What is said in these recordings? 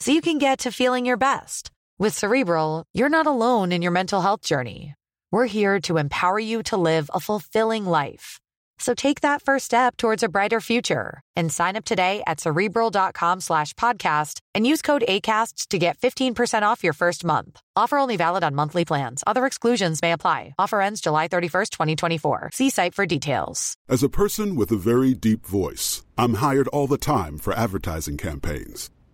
so you can get to feeling your best. With Cerebral, you're not alone in your mental health journey. We're here to empower you to live a fulfilling life. So take that first step towards a brighter future and sign up today at cerebral.com slash podcast and use code ACasts to get 15% off your first month. Offer only valid on monthly plans. Other exclusions may apply. Offer ends July 31st, 2024. See site for details. As a person with a very deep voice, I'm hired all the time for advertising campaigns.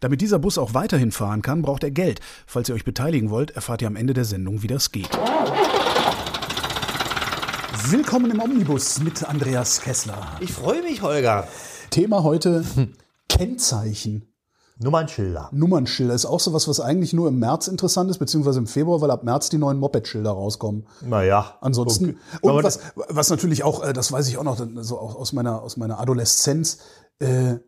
Damit dieser Bus auch weiterhin fahren kann, braucht er Geld. Falls ihr euch beteiligen wollt, erfahrt ihr am Ende der Sendung, wie das geht. Willkommen im Omnibus mit Andreas Kessler. Ich freue mich, Holger. Thema heute Kennzeichen. Nummernschilder. Nummernschilder ist auch sowas, was eigentlich nur im März interessant ist, beziehungsweise im Februar, weil ab März die neuen Moped-Schilder rauskommen. Naja. Ansonsten. Okay. Und was, was natürlich auch, äh, das weiß ich auch noch, so aus meiner, aus meiner Adoleszenz, äh,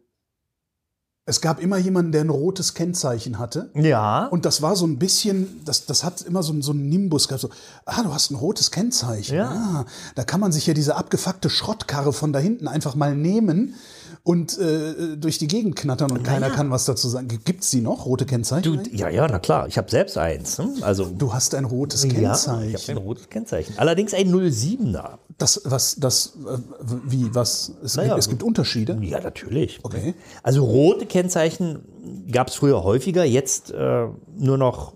es gab immer jemanden, der ein rotes Kennzeichen hatte. Ja. Und das war so ein bisschen, das, das hat immer so, so einen Nimbus gehabt. So, ah, du hast ein rotes Kennzeichen. Ja. Ah, da kann man sich ja diese abgefuckte Schrottkarre von da hinten einfach mal nehmen und äh, durch die Gegend knattern und keiner Naja. kann was dazu sagen. Gibt's die noch, rote Kennzeichen? Du, ja, ja, na klar. Ich habe selbst eins. ne? Also Du hast ein rotes ja, Kennzeichen. ich habe ein rotes Kennzeichen. Allerdings ein 07er. das, was, das, äh, wie, was? Es, Naja, gibt, es gibt Unterschiede. Ja, natürlich. Okay. Also rote Kennzeichen gab es früher häufiger, jetzt äh, nur noch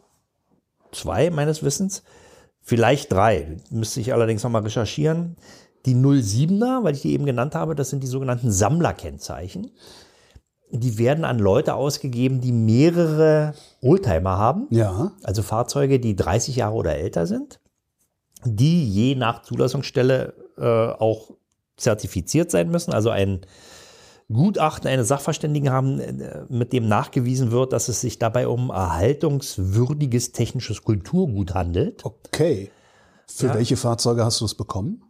zwei meines Wissens. Vielleicht drei. Müsste ich allerdings nochmal recherchieren. Die 07er, weil ich die eben genannt habe, das sind die sogenannten Sammlerkennzeichen. Die werden an Leute ausgegeben, die mehrere Oldtimer haben. Ja. Also Fahrzeuge, die 30 Jahre oder älter sind, die je nach Zulassungsstelle äh, auch zertifiziert sein müssen, also ein Gutachten eines Sachverständigen haben, äh, mit dem nachgewiesen wird, dass es sich dabei um erhaltungswürdiges technisches Kulturgut handelt. Okay. Für Ja. welche Fahrzeuge hast du es bekommen?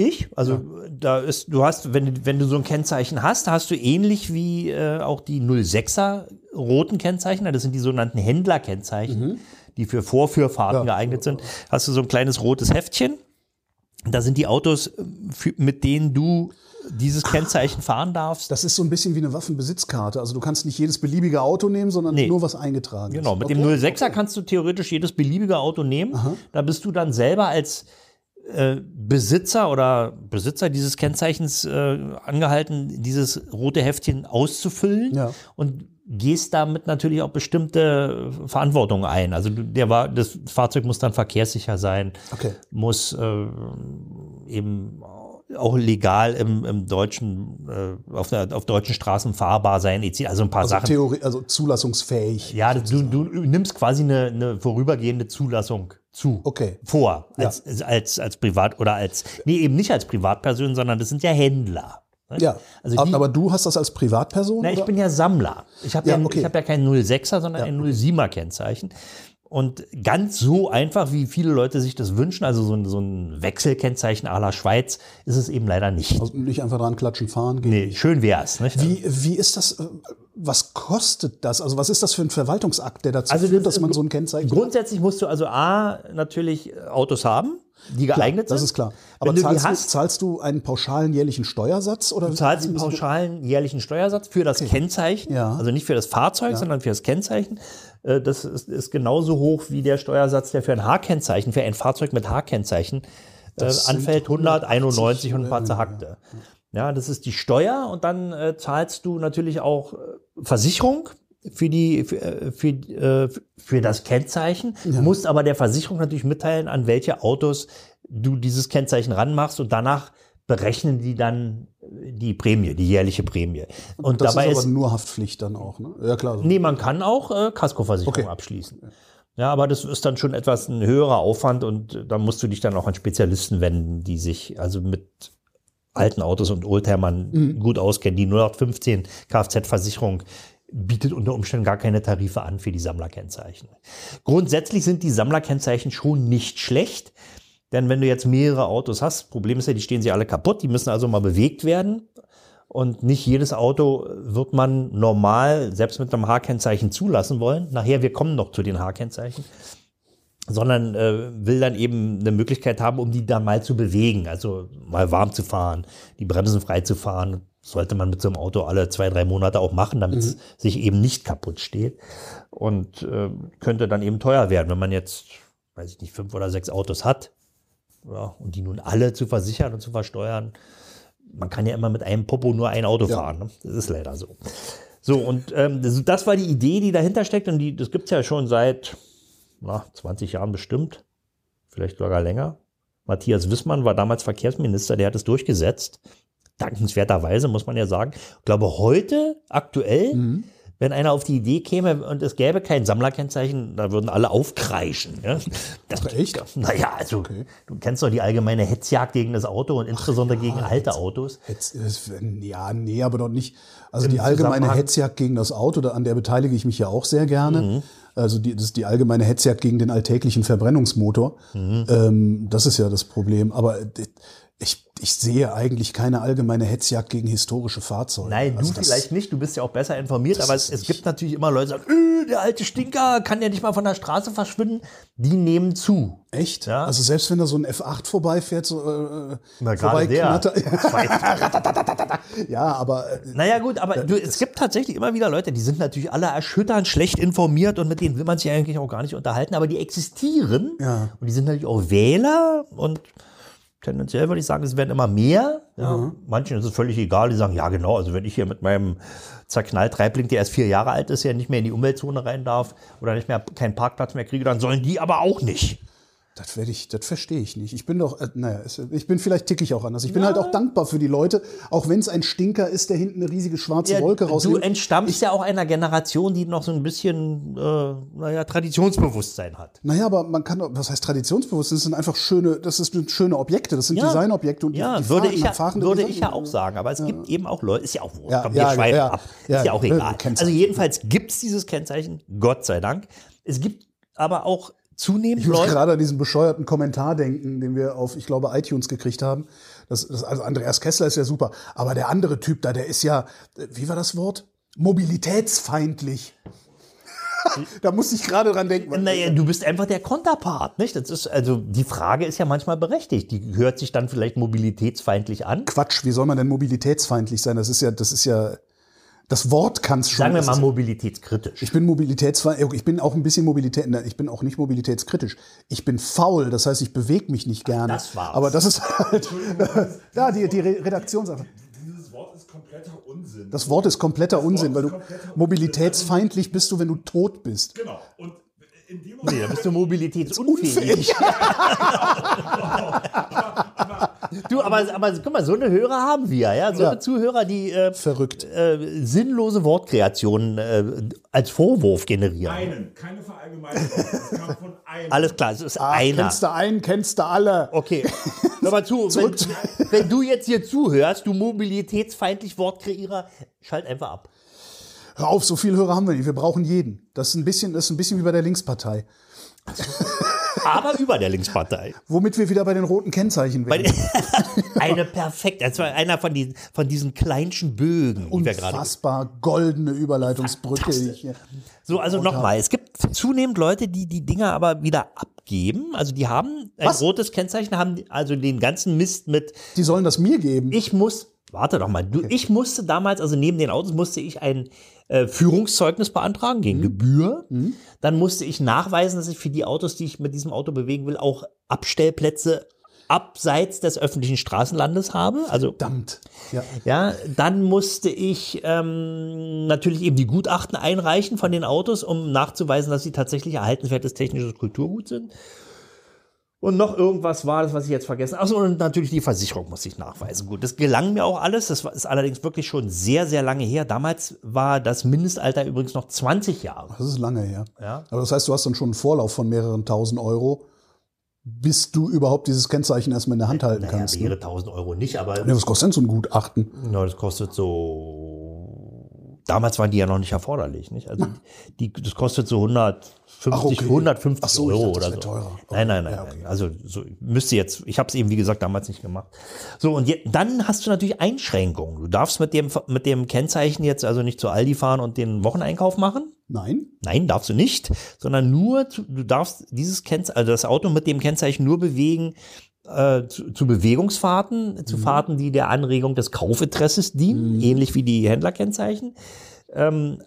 Ich, also da ist, du hast, wenn, du- wenn du so ein Kennzeichen hast, hast du ähnlich wie äh, auch die 06er roten Kennzeichen, das sind die sogenannten Händlerkennzeichen, die für Vorführfahrten Ja. geeignet sind, hast du so ein kleines rotes Heftchen. Da sind die Autos, äh, mit denen du dieses Kennzeichen fahren darfst. Das ist so ein bisschen wie eine Waffenbesitzkarte. Also du kannst nicht jedes beliebige Auto nehmen, sondern Nee. nur was eingetragen Genau, ist. mit dem 06er kannst du theoretisch jedes beliebige Auto nehmen. Da bist du dann selber als äh, Besitzer oder Besitzer dieses Kennzeichens äh, angehalten, dieses rote Heftchen auszufüllen Ja. und gehst damit natürlich auch bestimmte Verantwortung ein. Also der war, das Fahrzeug muss dann verkehrssicher sein, Okay. muss äh, eben auch legal im, im deutschen, äh, auf, der, auf deutschen Straßen fahrbar sein, also ein paar Also, Sachen. Theorie, also zulassungsfähig. Ja, du, du nimmst quasi eine, eine vorübergehende Zulassung zu. Okay. Vor. Als, als, als Privat oder als, nee, eben nicht als Privatperson, sondern das sind ja Händler. ne? Ja, Also aber, die- aber du hast das als Privatperson? Na, ich bin ja Sammler. Ich habe Ja, ja, okay. ich hab ja kein 06er, sondern ein 07er Kennzeichen. Und ganz so einfach, wie viele Leute sich das wünschen, also so ein, so ein Wechselkennzeichen à la Schweiz, ist es eben leider nicht. also nicht einfach dran klatschen, fahren gehen. nee, schön wär's, nicht? Wie, wie ist das? Äh, was kostet das? Also was ist das für ein Verwaltungsakt, der dazu Also führt, das dass ist man so ein Kennzeichen Grundsätzlich musst du also A, natürlich Autos haben, die Klar, geeignet sind. Das ist klar. Aber Wenn du zahlst, hast- du, zahlst du einen pauschalen jährlichen Steuersatz? Oder Du zahlst einen pauschalen jährlichen Steuersatz für das Kennzeichen, Ja. also nicht für das Fahrzeug, sondern für das Kennzeichen. Äh, Das ist, ist genauso hoch wie der Steuersatz, der für ein H-Kennzeichen, für ein Fahrzeug mit H-Kennzeichen äh, anfällt, 191 und ein paar zerhackte. Ja, das ist die Steuer und dann äh, zahlst du natürlich auch äh, Versicherung für die für, äh, für, äh, für das Kennzeichen, musst aber der Versicherung natürlich mitteilen, an welche Autos du dieses Kennzeichen ranmachst und danach berechnen die dann die Prämie, die jährliche Prämie. Und Das dabei ist ist, aber nur Haftpflicht dann auch, ne? Ja, klar. nee, man kann auch äh, Kaskoversicherung Okay. abschließen. Ja, aber das ist dann schon etwas ein höherer Aufwand und äh, da musst du dich dann auch an Spezialisten wenden, die sich also mit alten Autos und Oldtimern Mhm. gut auskennen. Die 0815 Kfz-Versicherung bietet unter Umständen gar keine Tarife an für die Sammlerkennzeichen. Grundsätzlich sind die Sammlerkennzeichen schon nicht schlecht, denn wenn du jetzt mehrere Autos hast, Problem ist ja, die stehen sie alle kaputt, die müssen also mal bewegt werden. Und nicht jedes Auto wird man normal, selbst mit einem H-Kennzeichen, zulassen wollen. Nachher, wir kommen noch zu den H-Kennzeichen sondern äh, will dann eben eine Möglichkeit haben, um die dann mal zu bewegen, also mal warm zu fahren, die Bremsen frei zu fahren. Sollte man mit so einem Auto alle zwei, drei Monate auch machen, damit es sich eben nicht kaputt steht. Und äh, könnte dann eben teuer werden, wenn man jetzt, weiß ich nicht, fünf oder sechs Autos hat ja, und die nun alle zu versichern und zu versteuern. Man kann ja immer mit einem Popo nur ein Auto fahren. Ne? Das ist leider so. So, und ähm, das, das war die Idee, die dahinter steckt. Und die, das gibt's ja schon seit na, 20 Jahren bestimmt, vielleicht sogar länger. Matthias Wissmann war damals Verkehrsminister, der hat es durchgesetzt. Dankenswerterweise, muss man ja sagen. Ich glaube, heute, aktuell, Mhm. wenn einer auf die Idee käme und es gäbe kein Sammlerkennzeichen, da würden alle aufkreischen. Ja? Das, echt? Naja, also du kennst doch die allgemeine Hetzjagd gegen das Auto und insbesondere gegen alte Autos. Hetz, es- ja, nee, aber doch nicht. Also die allgemeine Hetzjagd gegen das Auto, an der beteilige ich mich ja auch sehr gerne. Mhm. Also die, das ist die allgemeine Hetzjagd gegen den alltäglichen Verbrennungsmotor. Mhm. Ähm, das ist ja das Problem. Aber ich, ich sehe eigentlich keine allgemeine Hetzjagd gegen historische Fahrzeuge. Nein, Also du vielleicht nicht, du bist ja auch besser informiert, aber es, es gibt natürlich immer Leute, die sagen, "Äh, der alte Stinker kann ja nicht mal von der Straße verschwinden. Die nehmen zu. Echt? Ja. Also selbst wenn da so ein F8 vorbeifährt, so äh, Na, gerade der. ja, aber äh, Naja gut, aber du, es gibt tatsächlich immer wieder Leute, die sind natürlich alle erschütternd schlecht informiert und mit denen will man sich eigentlich auch gar nicht unterhalten, aber die existieren Ja. und die sind natürlich auch Wähler und tendenziell würde ich sagen, es werden immer mehr. Ja. Manchen ist es völlig egal, die sagen, ja genau, also wenn ich hier mit meinem zerknallt Treibling, der erst vier Jahre alt ist, ja nicht mehr in die Umweltzone rein darf oder nicht mehr keinen Parkplatz mehr kriege, dann sollen die aber auch nicht. Das werde ich, das verstehe ich nicht. Ich bin doch, äh, naja, ich bin vielleicht tick ich auch anders. Ich bin halt auch dankbar für die Leute, auch wenn es ein Stinker ist, der hinten eine riesige schwarze Ja, Wolke du rausnimmt. entstammst ja auch einer Generation, die noch so ein bisschen, äh, naja, Traditionsbewusstsein hat. Naja, aber man kann, doch- was heißt Traditionsbewusstsein? Das sind einfach schöne, das sind schöne Objekte, das sind Ja. Designobjekte und Ja, die, die würde, fahren, ich ja, fahrende würde ich ja auch sagen. Aber es gibt eben auch Leute, ist ja auch wurscht, Ja, komm, ja, wir schweifen ja, ab. ja, ist ja auch ja, egal. Also jedenfalls gibt es dieses Kennzeichen, Gott sei Dank. Es gibt aber auch zunehmend Ich muss Leute. gerade an diesen bescheuerten Kommentar denken, den wir auf, ich glaube, iTunes gekriegt haben. Das, das, also Andreas Kessler ist ja super, aber der andere Typ da, der ist ja, wie war das Wort? Mobilitätsfeindlich. da muss ich gerade dran denken. Naja, du bist einfach der Konterpart, nicht? Das ist, also, die Frage ist ja manchmal berechtigt. Die hört sich dann vielleicht mobilitätsfeindlich an. Quatsch, wie soll man denn mobilitätsfeindlich sein? Das ist ja, das ist ja, das Wort kann es schon. Sagen wir Das mal ist- mobilitätskritisch. Ich bin mobilitätsfeindlich, ich bin auch ein bisschen Mobilität, ich bin auch nicht mobilitätskritisch. Ich bin faul, das heißt, ich bewege mich nicht gerne. das war's. Aber das ist halt, ja, die, die Re- Redaktionssache. Dieses Wort ist kompletter Unsinn. Das Wort ist kompletter Unsinn, weil du ist kompletter mobilitätsfeindlich bist du, wenn du tot bist. genau. Und in dem Nee, da bist du mobilitätsunfähig. du, aber, aber guck mal, so eine Hörer haben wir, ja. So Ja. eine Zuhörer, die äh, Verrückt. äh, sinnlose Wortkreationen äh, als Vorwurf generieren. einen, keine Verallgemeinerung. Es kam von einem. Alles klar, es ist Ah, einer. Kennst du einen, kennst du alle. Okay, hör mal zu, wenn, wenn du jetzt hier zuhörst, du mobilitätsfeindlich Wortkreierer, schalt einfach ab. Hör auf, so viele Hörer haben wir nicht. Wir brauchen jeden. Das ist ein bisschen, das ist ein bisschen wie bei der Linkspartei. Aber über der Linkspartei. Womit wir wieder bei den roten Kennzeichen wären. Eine perfekt, das war einer von diesen, von diesen kleinschen Bögen, die wir gerade Unfassbar goldene Überleitungsbrücke. So, also nochmal, es gibt zunehmend Leute, die die Dinger aber wieder abgeben. Also die haben ein Was? rotes Kennzeichen, haben also den ganzen Mist mit, die sollen das mir geben. ich muss, warte doch mal, du, ich musste damals, also neben den Autos musste ich ein äh, Führungszeugnis beantragen gegen Gebühr. Dann musste ich nachweisen, dass ich für die Autos, die ich mit diesem Auto bewegen will, auch Abstellplätze abseits des öffentlichen Straßenlandes habe. Also Verdammt. Ja. ja, dann musste ich ähm, natürlich eben die Gutachten einreichen von den Autos, um nachzuweisen, dass sie tatsächlich erhaltenswertes technisches Kulturgut sind. Und noch irgendwas war das, was ich jetzt vergessen habe. Achso, und natürlich die Versicherung musste ich nachweisen. Gut, das gelang mir auch alles. Das ist allerdings wirklich schon sehr, sehr lange her. Damals war das Mindestalter übrigens noch 20 Jahre. Das ist lange her. Ja. Aber das heißt, du hast dann schon einen Vorlauf von mehreren tausend Euro, bis du überhaupt dieses Kennzeichen erstmal in der Hand halten Naja, kannst. Ne? wäre 1000 Euro nicht, aber Ja, was kostet denn so ein Gutachten? Na, das kostet so. Damals waren die ja noch nicht erforderlich, nicht? Also die, das kostet so 150, Ach, okay. 150 Ach so, Euro dachte, oder so. teurer. Nein, nein, nein. Ja, okay. nein. Also so müsste jetzt. Ich habe es eben wie gesagt damals nicht gemacht. So und je, dann hast du natürlich Einschränkungen. Du darfst mit dem mit dem Kennzeichen jetzt also nicht zu Aldi fahren und den Wocheneinkauf machen. Nein? Nein, darfst du nicht, sondern nur, zu, du darfst dieses Kennzeichen, also das Auto mit dem Kennzeichen nur bewegen äh, zu, zu Bewegungsfahrten, zu Fahrten, die der Anregung des Kaufinteresses dienen, ähnlich wie die Händlerkennzeichen, ähm,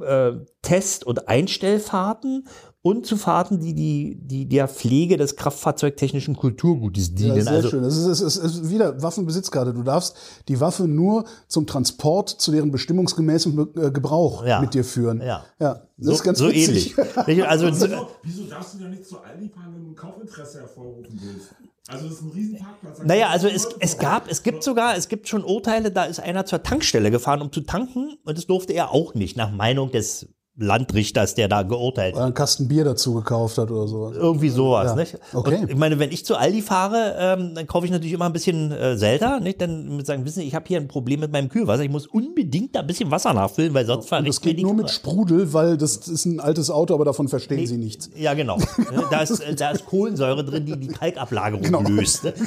äh, Test- und Einstellfahrten und zu Fahrten, die, die, die der Pflege des kraftfahrzeugtechnischen Kulturgutes Ja, dienen. sehr also, schön. Das ist, es ist, es ist wieder Waffenbesitzkarte. Du darfst die Waffe nur zum Transport zu deren bestimmungsgemäßen äh, Gebrauch Ja. mit dir führen. Ja. ja das so, ist ganz so witzig. ähnlich. Also, Wieso, wieso darfst du ja nicht zu Aldi fahren, wenn du ein Kaufinteresse hervorrufen willst? Also das ist ein riesen Parkplatz. da Naja, also es, es gab, es gibt sogar, es gibt schon Urteile, da ist einer zur Tankstelle gefahren, um zu tanken und das durfte er auch nicht, nach Meinung des Landrichters, der da geurteilt Oder hat. einen Kasten Bier dazu gekauft hat oder so. Irgendwie sowas, Ja, nicht? okay. Und ich meine, wenn ich zu Aldi fahre, ähm, dann kaufe ich natürlich immer ein bisschen äh, selter, nicht? Dann mit sagen, wissen Sie, ich habe hier ein Problem mit meinem Kühlwasser, ich muss unbedingt da ein bisschen Wasser nachfüllen, weil sonst Und verreckt das geht nur mit. Sprudel, weil das ist ein altes Auto, aber davon verstehen sie nichts. Ja, genau. Ne, Da ist, äh, da ist Kohlensäure drin, die die Kalkablagerung Genau. löst. ne?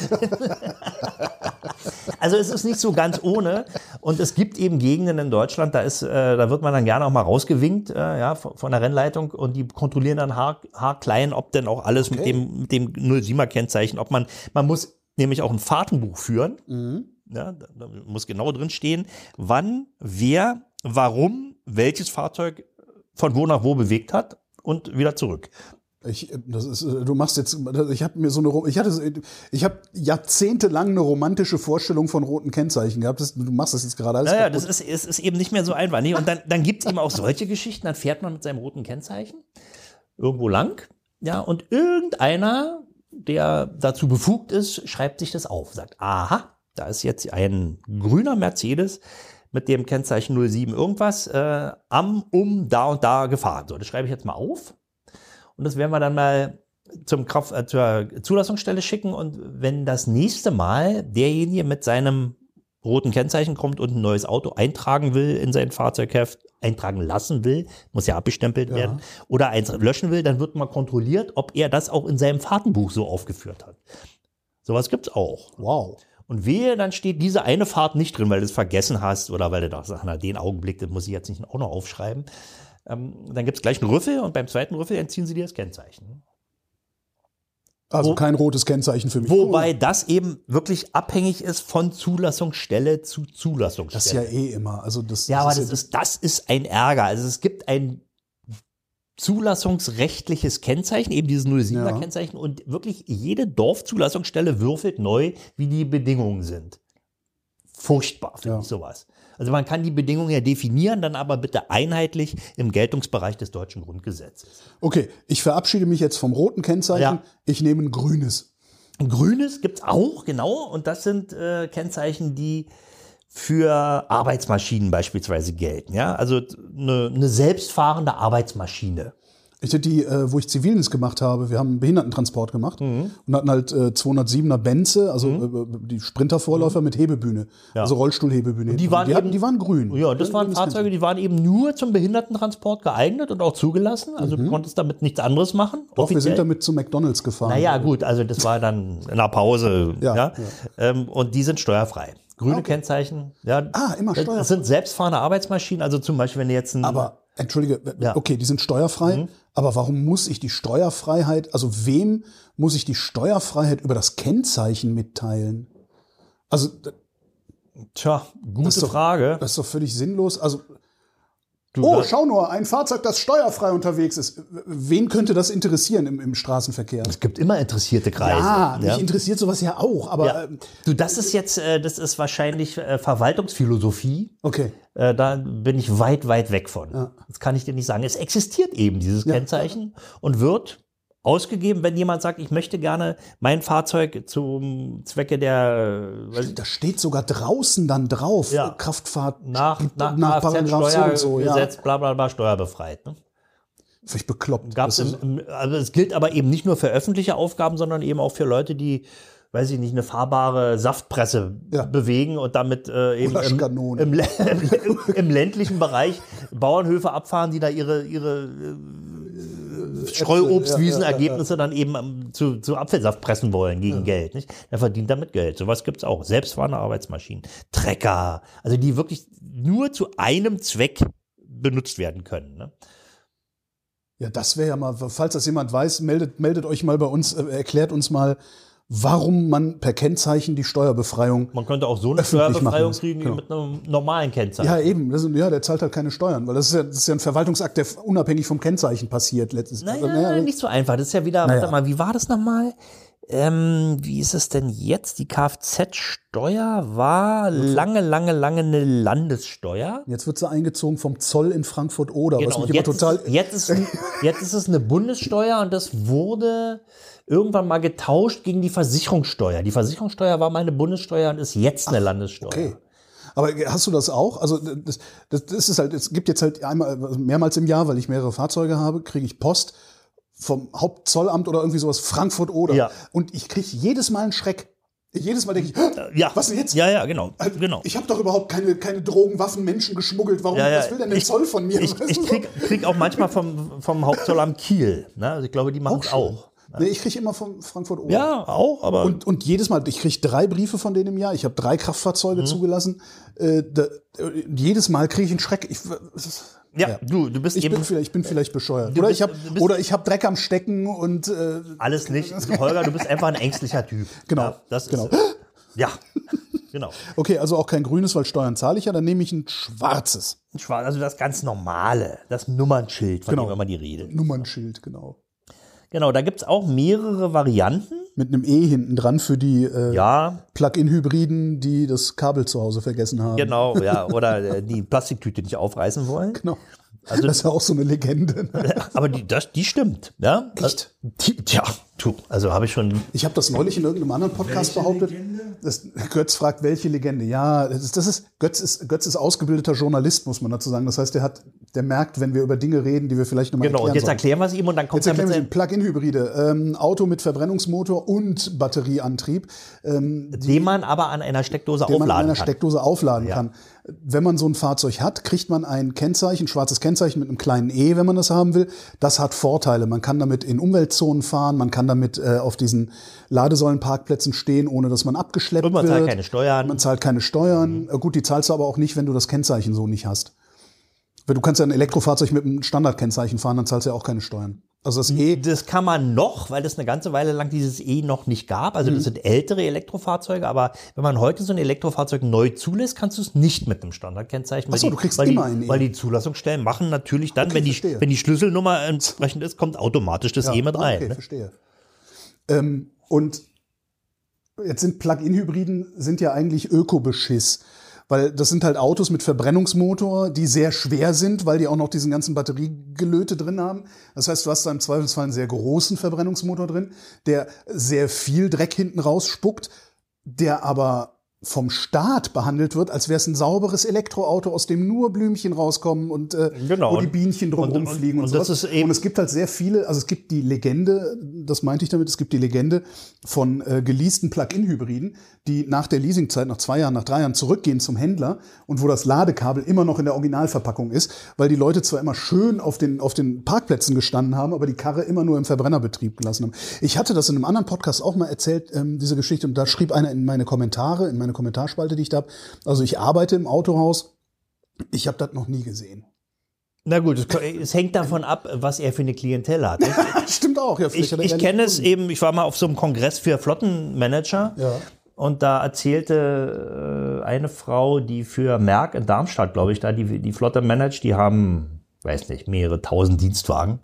Also es ist nicht so ganz ohne. Und es gibt eben Gegenden in Deutschland, da ist, äh, da wird man dann gerne auch mal rausgewinkt, äh, ja, von, von der Rennleitung und die kontrollieren dann haar, haarklein, ob denn auch alles mit dem, mit dem 07er Kennzeichen, ob man, man muss nämlich auch ein Fahrtenbuch führen. Ja, da, da muss genau drin stehen, wann, wer, warum, welches Fahrzeug von wo nach wo bewegt hat und wieder zurück. Ich, äh, das ist, äh, du machst jetzt, ich habe mir so eine, ich hatte, ich habe jahrzehntelang eine romantische Vorstellung von roten Kennzeichen gehabt. Das, du machst das jetzt gerade alles Naja, kaputt. das ist, es ist eben nicht mehr so einfach. Nicht? Und dann, dann gibt es eben auch solche Geschichten, dann fährt man mit seinem roten Kennzeichen irgendwo lang, ja, und irgendeiner, der dazu befugt ist, schreibt sich das auf, sagt, aha, da ist jetzt ein grüner Mercedes mit dem Kennzeichen 07 irgendwas äh, am, um, da und da gefahren. So, das schreibe ich jetzt mal auf. Und das werden wir dann mal zum Kraft, äh, zur Zulassungsstelle schicken. Und wenn das nächste Mal derjenige mit seinem roten Kennzeichen kommt und ein neues Auto eintragen will in sein Fahrzeugheft, eintragen lassen will, muss ja abgestempelt werden, oder eins löschen will, dann wird mal kontrolliert, ob er das auch in seinem Fahrtenbuch so aufgeführt hat. Sowas gibt's auch. wow. Und wehe, dann steht diese eine Fahrt nicht drin, weil du es vergessen hast oder weil du doch sagst, na, den Augenblick, das muss ich jetzt nicht auch noch aufschreiben. Ähm, dann gibt's gleich einen Rüffel und beim zweiten Rüffel entziehen sie dir das Kennzeichen. Also kein rotes Kennzeichen für mich. Wobei das eben wirklich abhängig ist von Zulassungsstelle zu Zulassungsstelle. das ist ja eh immer. Also das, Ja, aber ist das ist, das ist ein Ärger. Also es gibt ein zulassungsrechtliches Kennzeichen, eben dieses 07er Ja. Kennzeichen und wirklich jede Dorfzulassungsstelle würfelt neu, wie die Bedingungen sind. Furchtbar, finde Ja. ich sowas. Also man kann die Bedingungen ja definieren, dann aber bitte einheitlich im Geltungsbereich des deutschen Grundgesetzes. Okay, ich verabschiede mich jetzt vom roten Kennzeichen. Ja. Ich nehme ein grünes. Ein grünes gibt's auch, genau. Und das sind äh, Kennzeichen, die für Arbeitsmaschinen beispielsweise gelten. Ja? Also eine, eine selbstfahrende Arbeitsmaschine. Ich hatte die, äh, wo ich Zivildienst gemacht habe, wir haben einen Behindertentransport gemacht Mhm. und hatten halt äh, 207er Benze, also äh, die Sprintervorläufer mit Hebebühne, also Rollstuhlhebebühne. die waren die, hatten, eben- die waren grün. Ja, das waren grünes Fahrzeuge, die waren eben nur zum Behindertentransport geeignet und auch zugelassen. Also du konntest damit nichts anderes machen. Mhm. Doch, wir sind offiziell. damit zu McDonalds gefahren. Naja, gut, also das war dann in der Pause. Ja, Ja, Ähm, und die sind steuerfrei. Grüne Kennzeichen. Ja, Ah, immer steuerfrei. Das sind selbstfahrende Arbeitsmaschinen. Also zum Beispiel, wenn du jetzt ein. Aber entschuldige, Ja. Mhm. okay, die sind steuerfrei, aber warum muss ich die Steuerfreiheit, also wem muss ich die Steuerfreiheit über das Kennzeichen mitteilen? Also tja, gute ist doch- Frage. das ist doch völlig sinnlos. Also Du, oh, schau nur, ein Fahrzeug, das steuerfrei unterwegs ist. Wen könnte das interessieren im, im Straßenverkehr? es gibt immer interessierte Kreise. Ja, mich interessiert sowas ja auch, aber Ja. ähm, Du, das ist jetzt, äh, das ist wahrscheinlich äh, Verwaltungsphilosophie. okay. Äh, da bin ich weit, weit weg von. Das kann ich dir nicht sagen. Es existiert eben dieses Kennzeichen und wird ausgegeben, wenn jemand sagt, ich möchte gerne mein Fahrzeug zum Zwecke der äh, weiß ich, Da steht sogar draußen dann drauf, Ja. Kraftfahrt nach, nach, nach Paragraph so und so, ja. Kfz-Steuergesetz, bla bla bla, steuerbefreit. Ne? Völlig bekloppt. Gab's Das im, im, also es gilt aber eben nicht nur für öffentliche Aufgaben, sondern eben auch für Leute, die, weiß ich nicht, eine fahrbare Saftpresse Ja. bewegen und damit äh, eben im, im, im ländlichen Bereich Bauernhöfe abfahren, die da ihre, ihre äh, Streuobstwiesenergebnisse dann eben am- zu, zu Apfelsaft pressen wollen gegen Geld. Nicht? Der verdient damit Geld. Sowas gibt's auch. Selbstfahrende Arbeitsmaschinen, Trecker, also die wirklich nur zu einem Zweck benutzt werden können. Ne? Ja, das wäre ja mal, falls das jemand weiß, meldet, meldet euch mal bei uns, äh, erklärt uns mal, warum man per Kennzeichen die Steuerbefreiung. Man könnte auch so eine Steuerbefreiung kriegen genau. mit einem normalen Kennzeichen. Ja, eben. Ist- ja, der zahlt halt keine Steuern, weil das ist ja, das ist ja ein Verwaltungsakt, der unabhängig vom Kennzeichen passiert. Letztes, Naja, also, naja, nicht so einfach. Das ist ja wieder, Naja. warte mal, wie war das nochmal? Ähm, wie ist es denn jetzt? Die Kfz-Steuer war lange, lange, lange eine Landessteuer. Jetzt wird sie eingezogen vom Zoll in Frankfurt-Oder, was Genau, mich und immer jetzt, total. ist, jetzt, ist, jetzt ist es eine Bundessteuer und das wurde irgendwann mal getauscht gegen die Versicherungssteuer. Die Versicherungssteuer war mal eine Bundessteuer und ist jetzt eine Landessteuer. Okay. Aber hast du das auch? Also das, das, das ist halt, es gibt jetzt halt einmal mehrmals im Jahr, weil ich mehrere Fahrzeuge habe, kriege ich Post vom Hauptzollamt oder irgendwie sowas Frankfurt oder. Ja. Und ich kriege jedes Mal einen Schreck. Jedes Mal denke ich, "Hä? Ja. was denn jetzt? Ja, ja, genau. genau. Ich habe doch überhaupt keine, keine Drogen, Waffen, Menschen geschmuggelt. Warum? Ja, ja. Was will denn der Ich- Zoll von mir? Ich, ich krieg, krieg auch manchmal vom, vom Hauptzollamt Kiel. Ne? Also ich glaube, die machen es auch. Nee, ich kriege immer vom Frankfurt oder. Ja, auch, aber Und, und jedes Mal, ich kriege drei Briefe von denen im Jahr. Ich habe drei Mhm. Kraftfahrzeuge zugelassen. Äh, da, äh, jedes Mal kriege ich einen Schreck. Ich, ja, ja. du, du bist Ich eben bin, vielleicht, ich bin vielleicht bescheuert. Oder bist- ich bist- oder ich habe Dreck am Stecken und äh, alles nicht. Holger, du bist einfach ein ängstlicher Typ. Genau, Ja, das genau. Ist, ja, genau. okay, also auch kein grünes, weil Steuern zahle ich ja, dann nehme ich ein schwarzes Schwarz, Also das ganz normale, das Nummernschild, von Genau. dem immer die Rede. Nummernschild, genau. Genau, da gibt's auch mehrere Varianten. Mit einem E hinten dran für die äh, Ja, Plug-in-Hybriden, die das Kabel zu Hause vergessen haben. genau, ja. Oder äh, die Plastiktüte nicht aufreißen wollen. Genau. Also- das ist ja auch so eine Legende. ne? Aber die, das, die stimmt. Ja? Echt? Die, tja, tu, also habe ich schon. Ich habe das neulich in irgendeinem anderen Podcast Welche behauptet. Legende? Das, Götz fragt, welche Legende? Ja, das ist, das ist, Götz, ist, Götz ist ausgebildeter Journalist, muss man dazu sagen. Das heißt, der, hat, der merkt, wenn wir über Dinge reden, die wir vielleicht nochmal Genau, und erklären jetzt sollen. erklären wir es ihm und dann kommt Jetzt er mit seinem, Plug-in-Hybride. Ähm, Auto mit Verbrennungsmotor und Batterieantrieb, ähm, den man aber an einer Steckdose den man an aufladen einer kann. Steckdose aufladen Ja. kann. Wenn man so ein Fahrzeug hat, kriegt man ein Kennzeichen, ein schwarzes Kennzeichen mit einem kleinen E, wenn man das haben will. Das hat Vorteile. Man kann damit in Umweltzonen fahren, man kann damit äh, auf diesen Ladesäulenparkplätzen stehen, ohne dass man abgeschleppt Und man wird. zahlt keine Steuern. Man zahlt keine Steuern. Äh, Gut, die zahlst du aber auch nicht, wenn du das Kennzeichen so nicht hast. Weil Du kannst ja ein Elektrofahrzeug mit einem Standardkennzeichen fahren, dann zahlst du ja auch keine Steuern. Also das E, Das kann man noch, weil das eine ganze Weile lang dieses E noch nicht gab. Also Mhm. das sind ältere Elektrofahrzeuge, aber wenn man heute so ein Elektrofahrzeug neu zulässt, kannst du es nicht mit einem Standardkennzeichen. weil Ach so, die- du kriegst weil immer die, ein E. Weil die Zulassungsstellen machen natürlich dann, Okay, wenn, die, verstehe. wenn die Schlüsselnummer entsprechend ist, kommt automatisch das E mit rein. Okay, ne? verstehe. Ähm, und jetzt sind Plug-in-Hybriden sind ja eigentlich Ökobeschiss. Weil das sind halt Autos mit Verbrennungsmotor, die sehr schwer sind, weil die auch noch diesen ganzen Batteriegelöte drin haben. Das heißt, du hast da im Zweifelsfall einen sehr großen Verbrennungsmotor drin, der sehr viel Dreck hinten rausspuckt, der aber vom Staat behandelt wird, als wäre es ein sauberes Elektroauto, aus dem nur Blümchen rauskommen und äh, Genau. wo die Bienchen drumherum Und- und- und, und das sowas. und es gibt halt sehr viele, also es gibt die Legende, das meinte ich damit, es gibt die Legende von äh, geleasten Plug-in-Hybriden, die nach der Leasingzeit, nach zwei Jahren, nach drei Jahren zurückgehen zum Händler und wo das Ladekabel immer noch in der Originalverpackung ist, weil die Leute zwar immer schön auf den, auf den Parkplätzen gestanden haben, aber die Karre immer nur im Verbrennerbetrieb gelassen haben. Ich hatte das in einem anderen Podcast auch mal erzählt, ähm, diese Geschichte, und da schrieb einer in meine Kommentare, in meine Kommentarspalte, die ich da habe, also ich arbeite im Autohaus, ich habe das noch nie gesehen. Na gut, es, es hängt davon ab, was er für eine Klientel hat. Ich, Stimmt auch, ja. ich, ich kenne es eben, ich war mal auf so einem Kongress für Flottenmanager. Ja. Und da erzählte äh, eine Frau, die für Merck in Darmstadt, glaube ich, da die, die Flotte managt, die haben, weiß nicht, mehrere tausend Dienstwagen.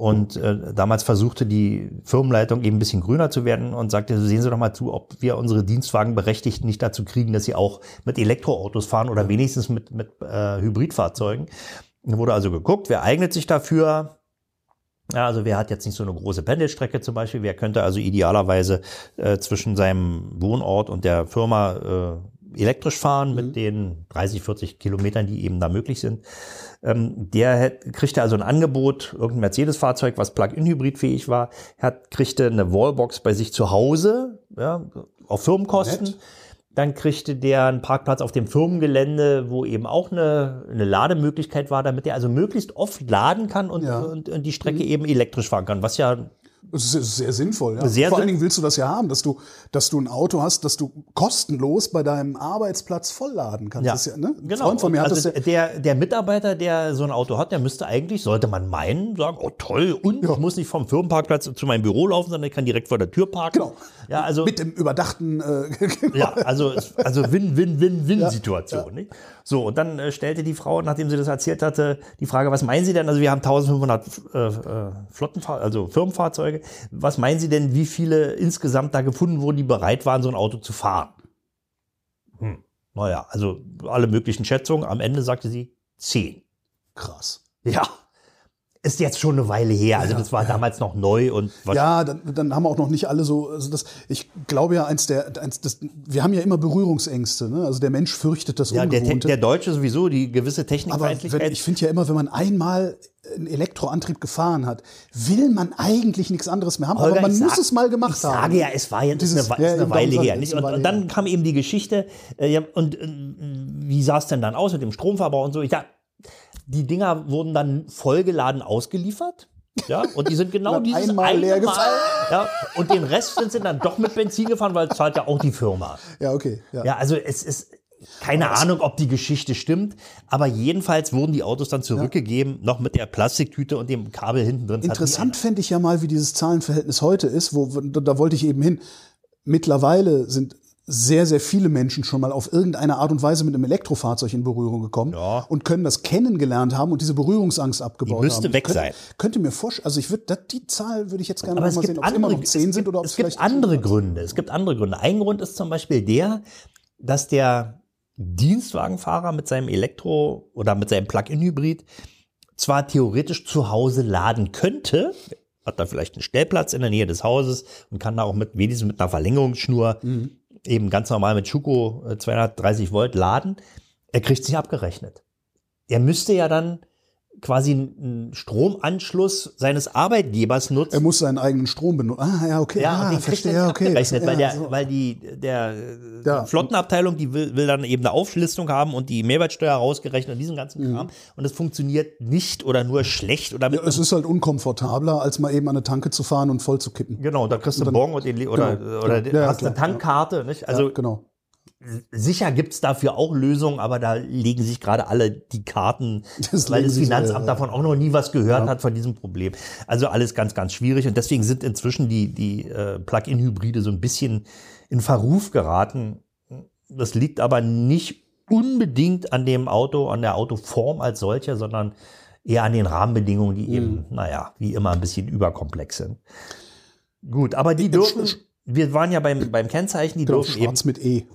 Und äh, damals versuchte die Firmenleitung eben ein bisschen grüner zu werden und sagte, sehen Sie doch mal zu, ob wir unsere Dienstwagenberechtigten nicht dazu kriegen, dass sie auch mit Elektroautos fahren oder wenigstens mit, mit äh, Hybridfahrzeugen. Da wurde also geguckt, wer eignet sich dafür, ja, also wer hat jetzt nicht so eine große Pendelstrecke zum Beispiel, wer könnte also idealerweise äh, zwischen seinem Wohnort und der Firma äh, elektrisch fahren mit den 30, 40 Kilometern, die eben da möglich sind. Ähm, der hätt, kriegte also ein Angebot, irgendein Mercedes-Fahrzeug, was Plug-in-Hybrid fähig war, hat, kriegte eine Wallbox bei sich zu Hause, ja, auf Firmenkosten. Nett. Dann kriegte der einen Parkplatz auf dem Firmengelände, wo eben auch eine, eine Lademöglichkeit war, damit er also möglichst oft laden kann und, Ja. und, und die Strecke eben elektrisch fahren kann, was ja Das ist- sehr sinnvoll. Ja. Sehr Vor allen Dingen willst du das ja haben, dass du, dass du ein Auto hast, dass du kostenlos bei deinem Arbeitsplatz vollladen kannst. Ja, Das ist ja, ne? Ein genau. Freund von mir hat also das ja, der, der Mitarbeiter, der so ein Auto hat, der müsste eigentlich, sollte man meinen, sagen, oh toll, und ich muss nicht vom Firmenparkplatz zu meinem Büro laufen, sondern ich kann direkt vor der Tür parken. Genau. Ja, also mit dem überdachten. Äh, Ja, also, also Win-Win-Win-Win-Situation. nicht? So, und dann äh, stellte die Frau, nachdem sie das erzählt hatte, die Frage, was meinen Sie denn? Also wir haben 1500 äh, äh, Flottenfahr also Firmenfahrzeuge. Was meinen Sie denn, wie viele insgesamt da gefunden wurden, die bereit waren, so ein Auto zu fahren? Hm. Naja, also alle möglichen Schätzungen. Am Ende sagte sie zehn. Krass. Ja. Ist jetzt schon eine Weile her. Also das war damals noch neu und was Ja, dann, dann haben wir auch noch nicht alle so. Also das, ich glaube ja, eins der, eins das, wir haben ja immer Berührungsängste. Ne? Also der Mensch fürchtet das ja, der, Te- Ungewohnte. der Deutsche sowieso, die gewisse Aber wenn, Technikfeindlichkeit. ich finde ja immer, wenn man einmal einen Elektroantrieb gefahren hat, will man eigentlich nichts anderes mehr haben. Holger, aber man ich muss sag- es mal gemacht ich haben. sage ja, es war jetzt Dieses- eine, ja, ist eine Weile her. ich, Nicht? Und, und dann kam eben die Geschichte, äh, ja, und äh, wie sah es denn dann aus mit dem Stromverbrauch und so? Ja, die Dinger wurden dann vollgeladen ausgeliefert. Ja, und die sind genau dieses einmal eine leer Mal, ja, und den Rest sind sie dann doch mit Benzin gefahren, weil es zahlt ja auch die Firma. Ja, okay. Ja. Ja, also es ist keine Ahnung, ob die Geschichte stimmt, aber jedenfalls wurden die Autos dann zurückgegeben, noch mit der Plastiktüte und dem Kabel hinten drin. Interessant fände ich ja mal, wie dieses Zahlenverhältnis heute ist, wo da wollte ich eben hin. Mittlerweile sind sehr, sehr viele Menschen schon mal auf irgendeine Art und Weise mit einem Elektrofahrzeug in Berührung gekommen Ja. und können das kennengelernt haben und diese Berührungsangst abgebaut Die müsste haben. weg Könnt- sein. Könnte mir vorstellen, also ich würde, die Zahl würde ich jetzt gerne Aber noch es mal gibt, sehen, ob es immer andere, noch 10 es sind gibt, oder ob es es gibt vielleicht andere Gründe. Es gibt andere Gründe. Ein Grund ist zum Beispiel der, dass der Dienstwagenfahrer mit seinem Elektro- oder mit seinem Plug-in-Hybrid zwar theoretisch zu Hause laden könnte, hat da vielleicht einen Stellplatz in der Nähe des Hauses und kann da auch mit wenigstens mit einer Verlängerungsschnur Mhm. Eben ganz normal mit Schuko äh, 230 Volt laden. Er kriegt sich abgerechnet. Er müsste ja dann quasi einen Stromanschluss seines Arbeitgebers nutzen. Er muss seinen eigenen Strom benutzen. Ah, ja, okay. Ja, ah, verstehe, er ja, okay. abgerechnet, weil, Ja, der, so. weil die, der Ja. die Flottenabteilung, die will, will dann eben eine Auflistung haben und die Mehrwertsteuer rausgerechnet und diesen ganzen Kram. Und es funktioniert nicht oder nur schlecht oder mit Mhm. Ja, es ist halt unkomfortabler, als mal eben an eine Tanke zu fahren und voll zu kippen. Genau, da kriegst du einen Bon und den, oder, Genau, oder. Ja, hast eine Tankkarte. Nicht? Also ja, genau. Sicher gibt's dafür auch Lösungen, aber da legen sich gerade alle die Karten, Das weil das Finanzamt äh, davon auch noch nie was gehört hat von diesem Problem. Also alles ganz, ganz schwierig und deswegen sind inzwischen die, die äh, Plug-in-Hybride so ein bisschen in Verruf geraten. Das liegt aber nicht unbedingt an dem Auto, an der Autoform als solcher, sondern eher an den Rahmenbedingungen, die eben, naja, wie immer ein bisschen überkomplex sind. Gut, aber die dürfen, wir waren ja beim, beim Kennzeichen, die Genau, dürfen eben schwarz mit E.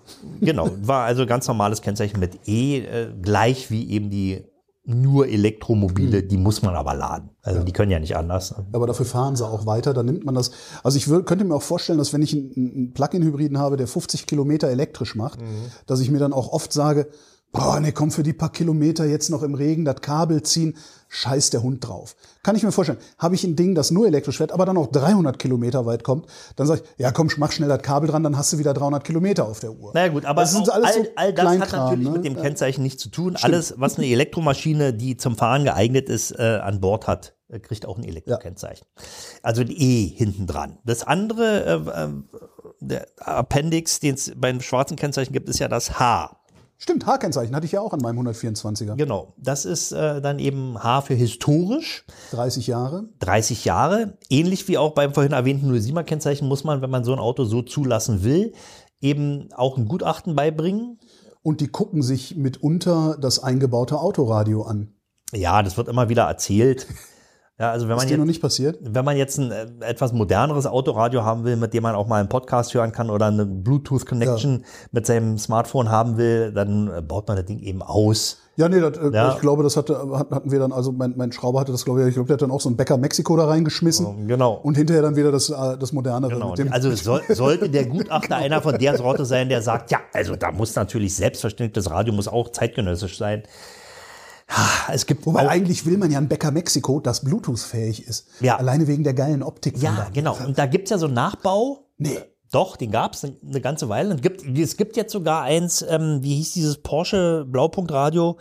Genau, war also ganz normales Kennzeichen mit E, äh, gleich wie eben die nur Elektromobile, die muss man aber laden. Also die können ja nicht anders. ne? Aber dafür fahren sie auch weiter, dann nimmt man das. Also ich könnte mir auch vorstellen, dass wenn ich einen, einen Plug-in-Hybriden habe, der 50 Kilometer elektrisch macht, dass ich mir dann auch oft sage, boah, ne, komm für die paar Kilometer jetzt noch im Regen, das Kabel ziehen, scheiß der Hund drauf. Kann ich mir vorstellen. Habe ich ein Ding, das nur elektrisch fährt, aber dann auch 300 Kilometer weit kommt, dann sage ich, ja komm, mach schnell das Kabel dran, dann hast du wieder 300 Kilometer auf der Uhr. Naja gut, aber Das sind alles so all, all das hat natürlich ne? mit dem Ja. Kennzeichen nichts zu tun. Alles, was eine Elektromaschine, die zum Fahren geeignet ist, äh, an Bord hat, äh, kriegt auch ein Elektrokennzeichen. Also ein E hinten dran. Das andere, äh, äh, der Appendix, den es beim schwarzen Kennzeichen gibt, ist ja das H. Stimmt, H-Kennzeichen hatte ich ja auch an meinem 124er. Genau. Das ist äh, dann eben H für historisch. 30 Jahre. 30 Jahre. Ähnlich wie auch beim vorhin erwähnten 07er Kennzeichen muss man, wenn man so ein Auto so zulassen will, eben auch ein Gutachten beibringen. Und die gucken sich mitunter das eingebaute Autoradio an. Ja, das wird immer wieder erzählt. Ja, also wenn man Ist noch jetzt, nicht passiert? wenn man jetzt ein äh, etwas moderneres Autoradio haben will, mit dem man auch mal einen Podcast hören kann oder eine Bluetooth-Connection mit seinem Smartphone haben will, dann äh, baut man das Ding eben aus. Ja, nee, das, äh, Ja. ich glaube, das hatte, hat- hatten wir dann, also mein, mein Schrauber hatte das, glaube ich, ich glaube, der hat dann auch so ein Bäcker Mexiko da reingeschmissen. Genau. Und hinterher dann wieder das, das modernere. Genau. Also soll, sollte der Gutachter einer von der Sorte sein, der sagt, ja, also da muss natürlich selbstverständlich, das Radio muss auch zeitgenössisch sein. Es gibt Wobei eigentlich will man ja ein Bäcker Mexiko, das Bluetooth-fähig ist. Ja. Alleine wegen der geilen Optik. ja, genau. Und da gibt's ja so einen Nachbau. Nee. Doch, den gab's eine, eine ganze Weile. Und gibt, es gibt jetzt sogar eins, ähm, wie hieß dieses Porsche Blaupunkt-Radio?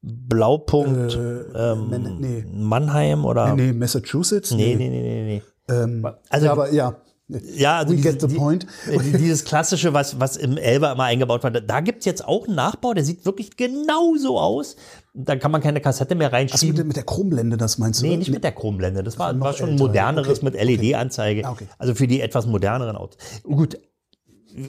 Blaupunkt ähm, Man- nee. Mannheim oder? Nee, Massachusetts? nee, nee, nee, nee. nee. Ähm, Also- ja, aber ja. Ja, also We diese- get the die- point. äh, Dieses klassische, was, was im Elber immer eingebaut war, da gibt's jetzt auch einen Nachbau, der sieht wirklich genauso aus. Da kann man keine Kassette mehr mit, reinschieben. der- mit der Chromblende, das meinst du? Nee, nicht mit der Chromblende. Das war, war schon ein älter. moderneres Okay. mit LED-Anzeige. Ah, okay. Also für die etwas moderneren Autos. Gut,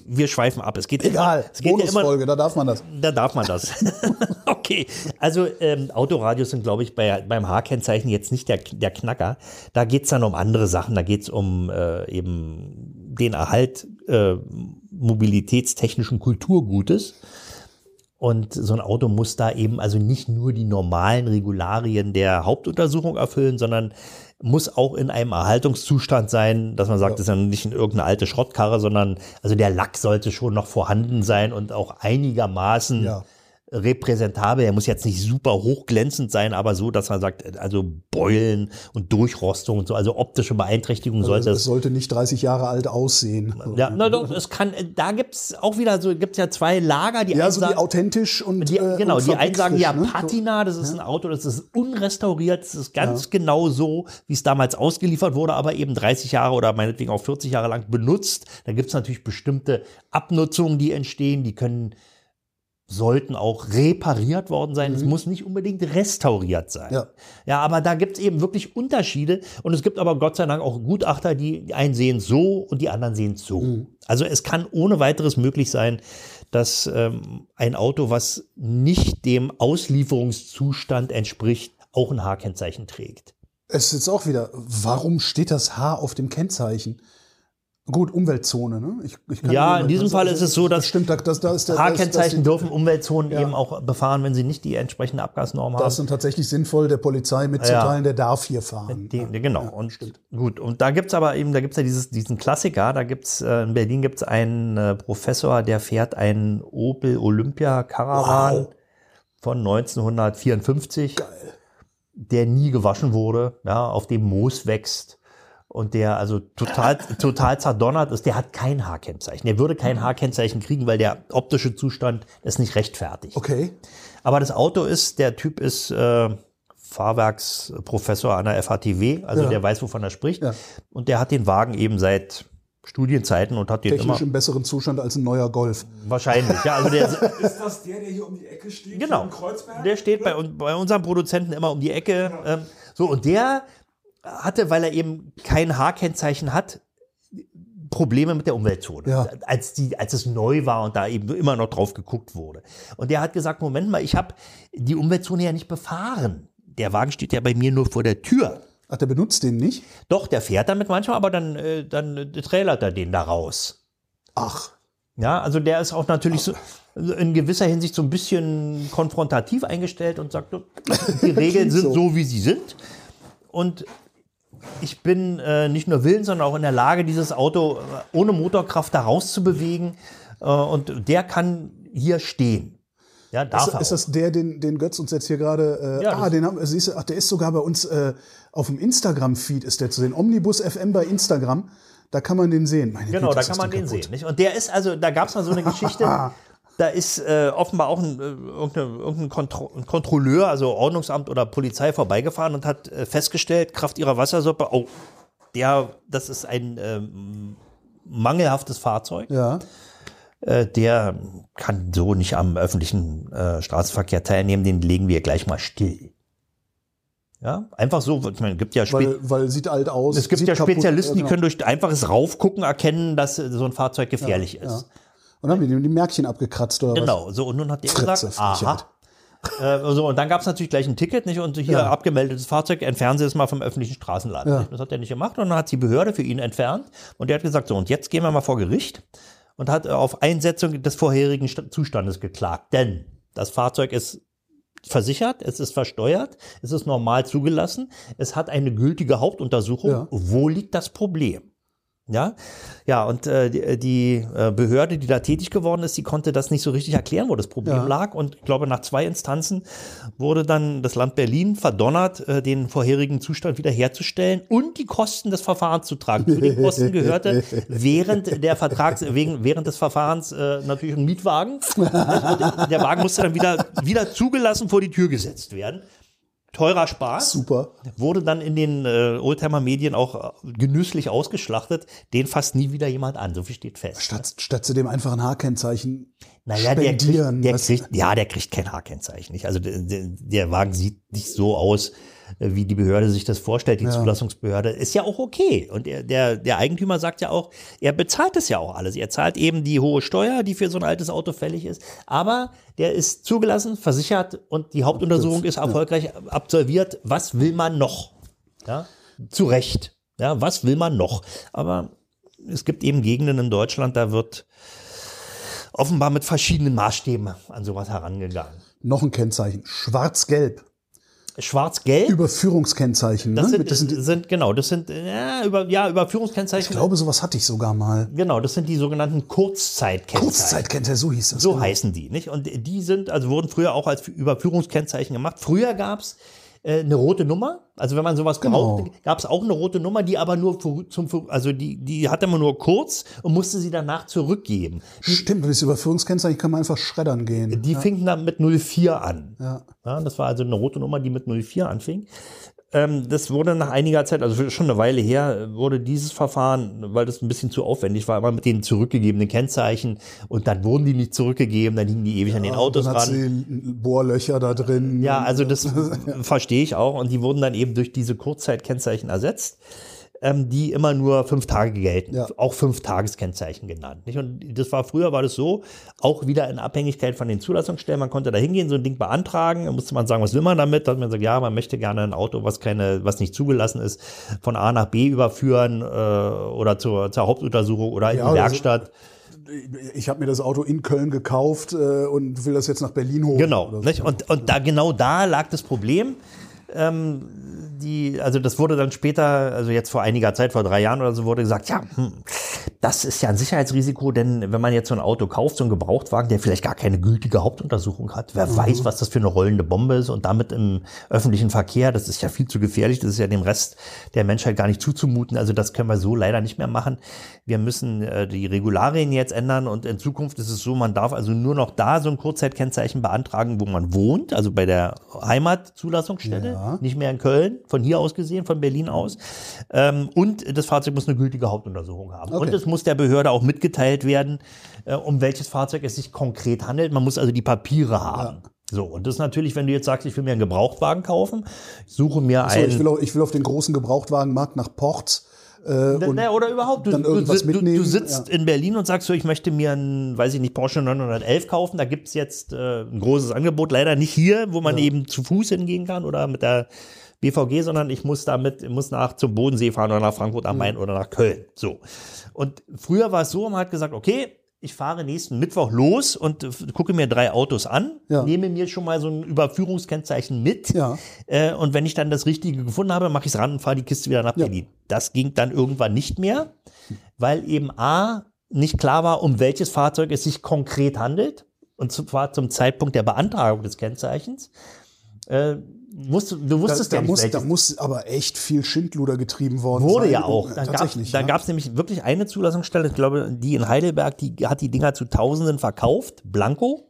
wir schweifen ab. Es geht Egal, Immer, es geht ja immer, Bonusfolge, da darf man das. da darf man das. okay, also ähm, Autoradios sind, glaube ich, bei, beim H-Kennzeichen jetzt nicht der, der Knacker. Da geht's dann um andere Sachen. Da geht's um äh, eben den Erhalt äh, mobilitätstechnischen Kulturgutes. Und so ein Auto muss da eben also nicht nur die normalen Regularien der Hauptuntersuchung erfüllen, sondern muss auch in einem Erhaltungszustand sein, dass man sagt, das ist ja nicht in irgendeine alte Schrottkarre, sondern also der Lack sollte schon noch vorhanden sein und auch einigermaßen Ja. Repräsentabel. Er muss jetzt nicht super hochglänzend sein, aber so, dass man sagt, also Beulen und Durchrostung und so, also optische Beeinträchtigung sollte es sollte nicht 30 Jahre alt aussehen. ja, na doch, es kann, da gibt's auch wieder so, gibt's ja zwei Lager, die Ja, so sagen- authentisch und die, äh, genau, und die einen sagen, ja, ne? Patina, das ist ein Auto, das ist unrestauriert, das ist ganz genau so, wie es damals ausgeliefert wurde, aber eben 30 Jahre oder meinetwegen auch 40 Jahre lang benutzt. Da gibt's natürlich bestimmte Abnutzungen, die entstehen, die können, sollten auch repariert worden sein. Es muss nicht unbedingt restauriert sein. Mhm. Ja. ja aber da gibt's eben wirklich Unterschiede und es gibt aber Gott sei Dank auch Gutachter, die die einen sehen so und die anderen sehen so. Mhm. Also es kann ohne weiteres möglich sein, dass ähm, ein Auto, was nicht dem Auslieferungszustand entspricht, auch ein H-Kennzeichen trägt. Es ist jetzt auch wieder, warum steht das H auf dem Kennzeichen? Gut, Umweltzone, ne? Ich, ich Ja, in diesem das- Fall ist es so, dass das stimmt, da, das, da ist der, das- H-Kennzeichen das- dürfen Umweltzonen eben auch befahren, wenn sie nicht die entsprechende Abgasnorm haben. Das ist tatsächlich sinnvoll, der Polizei mitzuteilen, der darf hier fahren. Die, genau. Ja, und stimmt. gut. Und da gibt's aber eben, da gibt's ja dieses, diesen Klassiker. Da gibt's äh, in Berlin gibt's einen äh, Professor, der fährt einen Opel Olympia Caravan Wow. von 1954, der nie gewaschen wurde, ja, auf dem Moos wächst. Und der also total, total zerdonnert ist, der hat kein H-Kennzeichen. Der würde kein H-Kennzeichen kriegen, weil der optische Zustand es nicht rechtfertigt. Okay. Aber das Auto ist, der Typ ist äh, Fahrwerksprofessor an der FHTW, also Ja. der weiß, wovon er spricht. Ja. Und der hat den Wagen eben seit Studienzeiten und hat den Technisch immer im besseren Zustand als ein neuer Golf. wahrscheinlich. Ja, also der, Ist das der, der hier um die Ecke steht? genau, hier in Kreuzberg? der steht bei, bei unserem Produzenten immer um die Ecke. Ähm, so und der hatte, weil er eben kein H-Kennzeichen hat, Probleme mit der Umweltzone, Ja. als, die, als es neu war und da eben immer noch drauf geguckt wurde. Und der hat gesagt, Moment mal, ich habe die Umweltzone ja nicht befahren. Der Wagen steht ja bei mir nur vor der Tür. Ach, der benutzt den nicht? Doch, der fährt damit manchmal, aber dann, äh, dann äh, trailert er den da raus. Ach. Ja, also der ist auch natürlich so in gewisser Hinsicht so ein bisschen konfrontativ eingestellt und sagt, die Regeln sind so. so, wie sie sind. Und ich bin äh, nicht nur willens, sondern auch in der Lage, dieses Auto äh, ohne Motorkraft da rauszubewegen. Äh, und der kann hier stehen. Ja, darf Ist, er ist das der, den, den Götz uns jetzt hier gerade. Äh, Ja, ah, den haben, siehst du, ach, der ist sogar bei uns äh, auf dem Instagram-Feed ist der zu sehen. Omnibus FM bei Instagram. Da kann man den sehen. Meine Genau, Güte, da kann man den kaputt. sehen. Nicht? Und der ist also, da gab es mal so eine Geschichte. Da ist äh, offenbar auch ein, äh, irgendein, irgendein Kontro Kontrolleur, also Ordnungsamt oder Polizei vorbeigefahren und hat äh, festgestellt, Kraft ihrer Wassersuppe, oh, der, das ist ein ähm, mangelhaftes Fahrzeug. Ja. Äh, der kann so nicht am öffentlichen äh, Straßenverkehr teilnehmen, den legen wir gleich mal still. Ja, einfach so, ich meine, es gibt ja Spe Weil, weil sieht alt aus. es gibt ja kaputt- Spezialisten, ja, die können durch einfaches Raufgucken erkennen, dass äh, so ein Fahrzeug gefährlich ist. Ja. Und dann haben die die Märkchen abgekratzt oder was? Genau, so und nun hat der Fritze, gesagt, aha. Äh, so, und dann gab es natürlich gleich ein Ticket, nicht? Und hier Ja. abgemeldetes Fahrzeug, entfernen Sie es mal vom öffentlichen Straßenland. Ja. Das hat er nicht gemacht und dann hat die Behörde für ihn entfernt und der hat gesagt, so und jetzt gehen wir mal vor Gericht und hat auf Einsetzung des vorherigen Sta- Zustandes geklagt. Denn das Fahrzeug ist versichert, es ist versteuert, es ist normal zugelassen, es hat eine gültige Hauptuntersuchung. Ja. Wo liegt das Problem? Ja, ja, und äh, die, die äh, Behörde, die da tätig geworden ist, die konnte das nicht so richtig erklären, wo das Problem Ja. lag. Und ich glaube, nach zwei Instanzen wurde dann das Land Berlin verdonnert, äh, den vorherigen Zustand wiederherzustellen und die Kosten des Verfahrens zu tragen. Zu den Kosten gehörte während der Vertrags, wegen, während des Verfahrens äh, natürlich ein Mietwagen. Und der Wagen musste dann wieder, wieder zugelassen vor die Tür gesetzt werden. Teurer Spaß Super. wurde dann in den äh, Oldtimer-Medien auch äh, genüsslich ausgeschlachtet. Den fasst nie wieder jemand an, so viel steht fest. Statt, statt zu dem einfachen H-Kennzeichen Naja, der spendieren. kriegt, der kriegt, ja, der kriegt kein H-Kennzeichen. Also der, der, der Wagen sieht nicht so aus, wie die Behörde sich das vorstellt, die Zulassungsbehörde. Ist ja auch okay. Und der, der, der Eigentümer sagt ja auch, er bezahlt es ja auch alles. Er zahlt eben die hohe Steuer, die für so ein altes Auto fällig ist. Aber der ist zugelassen, versichert und die Hauptuntersuchung ist erfolgreich absolviert. Was will man noch? Ja, zu Recht. Ja, was will man noch? Aber es gibt eben Gegenden in Deutschland, da wird offenbar mit verschiedenen Maßstäben an sowas herangegangen. Noch ein Kennzeichen. Schwarz-Gelb. Schwarz-Gelb, Überführungskennzeichen. das ne? sind, das sind, sind, genau, das sind ja, über, ja, ich Überführungskennzeichen. glaube, sowas hatte ich sogar mal. genau, das sind die sogenannten Kurzzeitkennzeichen. Kurzzeitkennzeichen, so hieß das. So genau. heißen die, nicht? Und die sind, also wurden früher auch als Überführungskennzeichen gemacht. Früher gab es äh, eine rote Nummer. Also wenn man sowas Genau. braucht, gab es auch eine rote Nummer, die aber nur für, zum, für- also die, die hatte man nur kurz und musste sie danach zurückgeben. Stimmt, das Überführungskennzeichen kann man einfach schreddern gehen. Die fing dann mit 04 an. Ja. Ja, das war also eine rote Nummer, die mit 04 anfing. Ähm, das wurde nach einiger Zeit, also schon eine Weile her, wurde dieses Verfahren, weil das ein bisschen zu aufwendig war, immer mit den zurückgegebenen Kennzeichen und dann wurden die nicht zurückgegeben, dann hingen die ewig an den Autos Dann hat ran. sie Bohrlöcher da drin. Ja, also das verstehe ich auch. Und die wurden dann eben durch diese Kurzzeitkennzeichen ersetzt, ähm, die immer nur fünf Tage gelten. Ja. Auch fünf Tageskennzeichen genannt. Nicht? Und das war früher war das so, auch wieder in Abhängigkeit von den Zulassungsstellen. Man konnte da hingehen, so ein Ding beantragen. Dann musste man sagen, was will man damit? Da hat man gesagt, ja, man möchte gerne ein Auto, was keine, was nicht zugelassen ist, von A nach B überführen äh, oder zur, zur Hauptuntersuchung oder in Ja, die oder so. Werkstatt. Ich habe mir das Auto in Köln gekauft äh, und will das jetzt nach Berlin holen. Genau. so. Und, und da genau da lag das Problem. Ähm, die, also das wurde dann später, also jetzt vor einiger Zeit, vor drei Jahren oder so, wurde gesagt, ja, hm, das ist ja ein Sicherheitsrisiko, denn wenn man jetzt so ein Auto kauft, so ein Gebrauchtwagen, der vielleicht gar keine gültige Hauptuntersuchung hat, wer weiß, was das für eine rollende Bombe ist und damit im öffentlichen Verkehr, das ist ja viel zu gefährlich, das ist ja dem Rest der Menschheit gar nicht zuzumuten, also das können wir so leider nicht mehr machen. Wir müssen äh, die Regularien jetzt ändern und in Zukunft ist es so, man darf also nur noch da so ein Kurzzeitkennzeichen beantragen, wo man wohnt, also bei der Heimatzulassungsstelle, Ja. nicht mehr in Köln, von hier aus gesehen, von Berlin aus. Ähm, und das Fahrzeug muss eine gültige Hauptuntersuchung haben. Okay. Und es muss der Behörde auch mitgeteilt werden, äh, um welches Fahrzeug es sich konkret handelt. Man muss also die Papiere haben. So, und das ist natürlich, wenn du jetzt sagst, ich will mir einen Gebrauchtwagen kaufen, ich suche mir So, ich, einen. will auf, ich will auf den großen Gebrauchtwagenmarkt nach Ports. Äh, und Na, oder überhaupt, du, dann irgendwas du, mitnehmen, du sitzt in Berlin und sagst so, ich möchte mir einen, weiß ich nicht, Porsche 911 kaufen. Da gibt's jetzt äh, ein großes Angebot, leider nicht hier, wo man eben zu Fuß hingehen kann oder mit der BVG, sondern ich muss damit, muss nach zum Bodensee fahren oder nach Frankfurt am Main oder nach Köln. So. Und früher war es so, man hat gesagt, okay, ich fahre nächsten Mittwoch los und äh, gucke mir drei Autos an, Ja. nehme mir schon mal so ein Überführungskennzeichen mit. Ja. Äh, und wenn ich dann das Richtige gefunden habe, mache ich es ran und fahre die Kiste wieder nach Ja. Berlin. Das ging dann irgendwann nicht mehr, weil eben A, nicht klar war, um welches Fahrzeug es sich konkret handelt. Und zwar zum Zeitpunkt der Beantragung des Kennzeichens. Äh, wusst, du Da, wusstest da, ja nicht, muss, da muss aber echt viel Schindluder getrieben worden Wurde sein. ja auch. Da gab da ja. nämlich wirklich eine Zulassungsstelle, ich glaube, die in Heidelberg, die hat die Dinger zu Tausenden verkauft, blanko.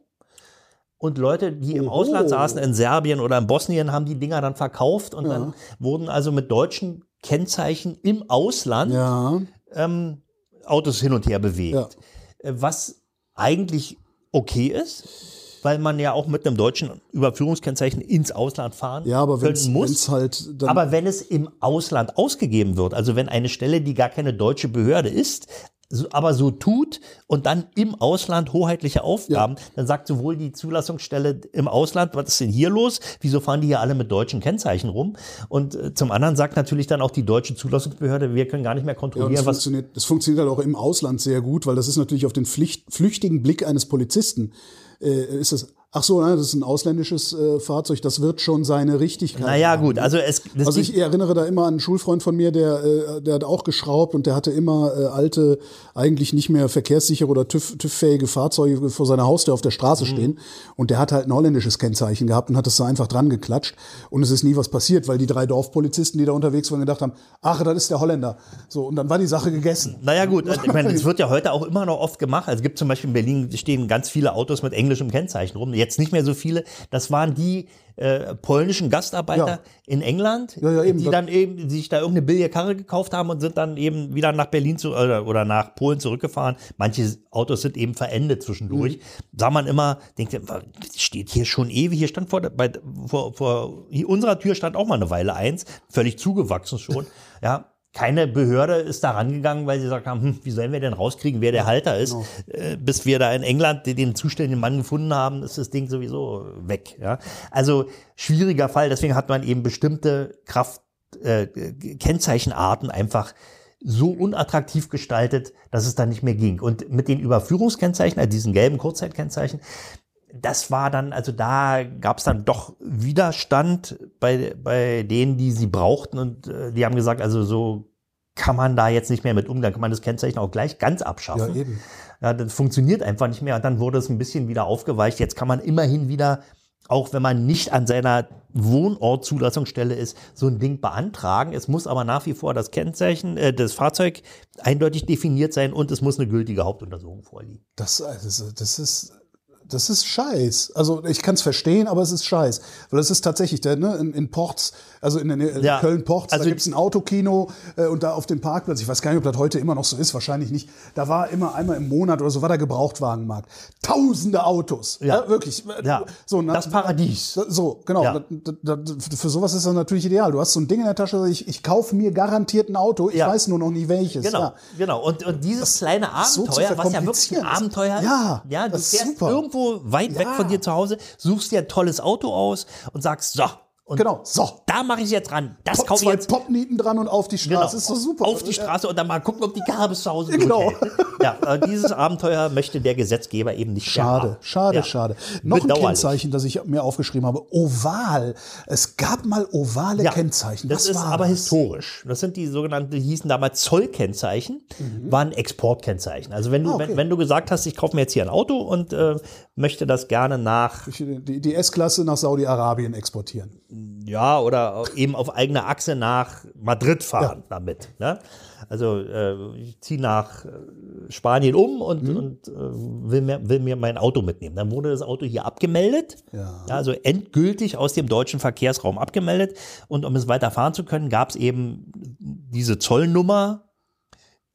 Und Leute, die im Oho. Ausland saßen, in Serbien oder in Bosnien, haben die Dinger dann verkauft und dann wurden also mit deutschen Kennzeichen im Ausland Ja, ähm, Autos hin und her bewegt. Äh, Was eigentlich okay ist, weil man ja auch mit einem deutschen Überführungskennzeichen ins Ausland fahren ja, aber wenn können muss. es halt. Aber wenn es im Ausland ausgegeben wird, also wenn eine Stelle, die gar keine deutsche Behörde ist, aber so tut und dann im Ausland hoheitliche Aufgaben, dann sagt sowohl die Zulassungsstelle im Ausland, was ist denn hier los? Wieso fahren die hier alle mit deutschen Kennzeichen rum? Und äh, zum anderen sagt natürlich dann auch die deutsche Zulassungsbehörde, wir können gar nicht mehr ja, kontrollieren, das, was funktioniert, das funktioniert halt auch im Ausland sehr gut, weil das ist natürlich auf den Pflicht, flüchtigen Blick eines Polizisten. Äh, ist das, ach so, nein, das ist ein ausländisches äh, Fahrzeug, das wird schon seine Richtigkeit Naja, haben. gut, also es Also ich erinnere da immer an einen Schulfreund von mir, der, äh, der hat auch geschraubt und der hatte immer äh, alte, eigentlich nicht mehr verkehrssichere oder TÜV, TÜV-fähige Fahrzeuge vor seiner Haustür auf der Straße Mhm. stehen. Und der hat halt ein holländisches Kennzeichen gehabt und hat das da einfach dran geklatscht. Und es ist nie was passiert, weil die drei Dorfpolizisten, die da unterwegs waren, gedacht haben, ach, das ist der Holländer. So, und dann war die Sache gegessen. Naja gut, ich meine, das wird ja heute auch immer noch oft gemacht. Also es gibt zum Beispiel in Berlin stehen ganz viele Autos mit englischem Kennzeichen rum. Jetzt nicht mehr so viele. Das waren die äh, polnischen Gastarbeiter Ja. in England, Ja, ja, die dann eben sich da irgendeine billige Karre gekauft haben und sind dann eben wieder nach Berlin zu, oder, oder nach Polen zurückgefahren. Manche Autos sind eben verendet zwischendurch. Mhm. Sah man immer, denkt, steht hier schon ewig, hier stand vor, bei, vor, vor unserer Tür stand auch mal eine Weile eins, völlig zugewachsen schon. Ja, keine Behörde ist da rangegangen, weil sie gesagt haben, hm, wie sollen wir denn rauskriegen, wer der Halter ist? Genau. Äh, bis wir da in England den, den zuständigen Mann gefunden haben, ist das Ding sowieso weg. Ja? Also schwieriger Fall, deswegen hat man eben bestimmte Kraft, äh, Kennzeichenarten einfach so unattraktiv gestaltet, dass es dann nicht mehr ging. Und mit den Überführungskennzeichen, also diesen gelben Kurzzeitkennzeichen, das war dann, also da gab es dann doch Widerstand bei, bei denen, die sie brauchten und äh, die haben gesagt, also so kann man da jetzt nicht mehr mit umgehen, kann man das Kennzeichen auch gleich ganz abschaffen. Ja, eben. Ja, das funktioniert einfach nicht mehr. Und dann wurde es ein bisschen wieder aufgeweicht. Jetzt kann man immerhin wieder, auch wenn man nicht an seiner Wohnortzulassungsstelle ist, so ein Ding beantragen. Es muss aber nach wie vor das Kennzeichen, äh, das Fahrzeug eindeutig definiert sein und es muss eine gültige Hauptuntersuchung vorliegen. Das, also, das ist. Das ist Scheiß. Also ich kann es verstehen, aber es ist Scheiß. Weil es ist tatsächlich, der, ne, in, in Ports, also in, Nähe- Ja, Köln-Ports, also- da gibt's ein Autokino äh, und da auf dem Parkplatz, ich weiß gar nicht, ob das heute immer noch so ist, wahrscheinlich nicht. Da war immer einmal im Monat oder so, war der Gebrauchtwagenmarkt. Tausende Autos. Ja. wirklich. Ja, so, na- das Paradies. So, genau. Ja. Da, da, da, für sowas ist das natürlich ideal. Du hast so ein Ding in der Tasche, ich, ich kaufe mir garantiert ein Auto, ich Ja. weiß nur noch nie welches. Genau, Ja. genau. Und, und dieses kleine so Abenteuer, was ja wirklich ein. Abenteuer ist. Ja, ja du das ist fährst super. irgendwo weit weg Ja. von dir zu Hause, suchst dir ein tolles Auto aus und sagst, so, und Genau, so. da mache ich jetzt ran. Das Pop, kaufe ich zwei jetzt. Popnieten dran und auf die Straße. Genau. Das ist so super. Auf die Straße und dann mal gucken, ob die Karre bis zu Hause Genau. Ja, äh, dieses Abenteuer möchte der Gesetzgeber eben nicht Schade, schade, Ja. schade. Noch ein. Kennzeichen, das ich mir aufgeschrieben habe. Oval. Es gab mal ovale Ja, Kennzeichen. Das Was ist war aber das? historisch. Das sind die sogenannten, die hießen damals Zollkennzeichen, waren Exportkennzeichen. Also wenn du, Mhm. Ah, okay. wenn, wenn du gesagt hast, ich kaufe mir jetzt hier ein Auto und äh, möchte das gerne nach, die, die S-Klasse nach Saudi-Arabien exportieren. Ja, oder eben auf eigener Achse nach Madrid fahren damit. Ne? Also äh, ich ziehe nach äh, Spanien um und, Mhm. und äh, will, mir, will mir mein Auto mitnehmen. Dann wurde das Auto hier abgemeldet, Ja. also endgültig aus dem deutschen Verkehrsraum abgemeldet. Und um es weiter fahren zu können, gab es eben diese Zollnummer,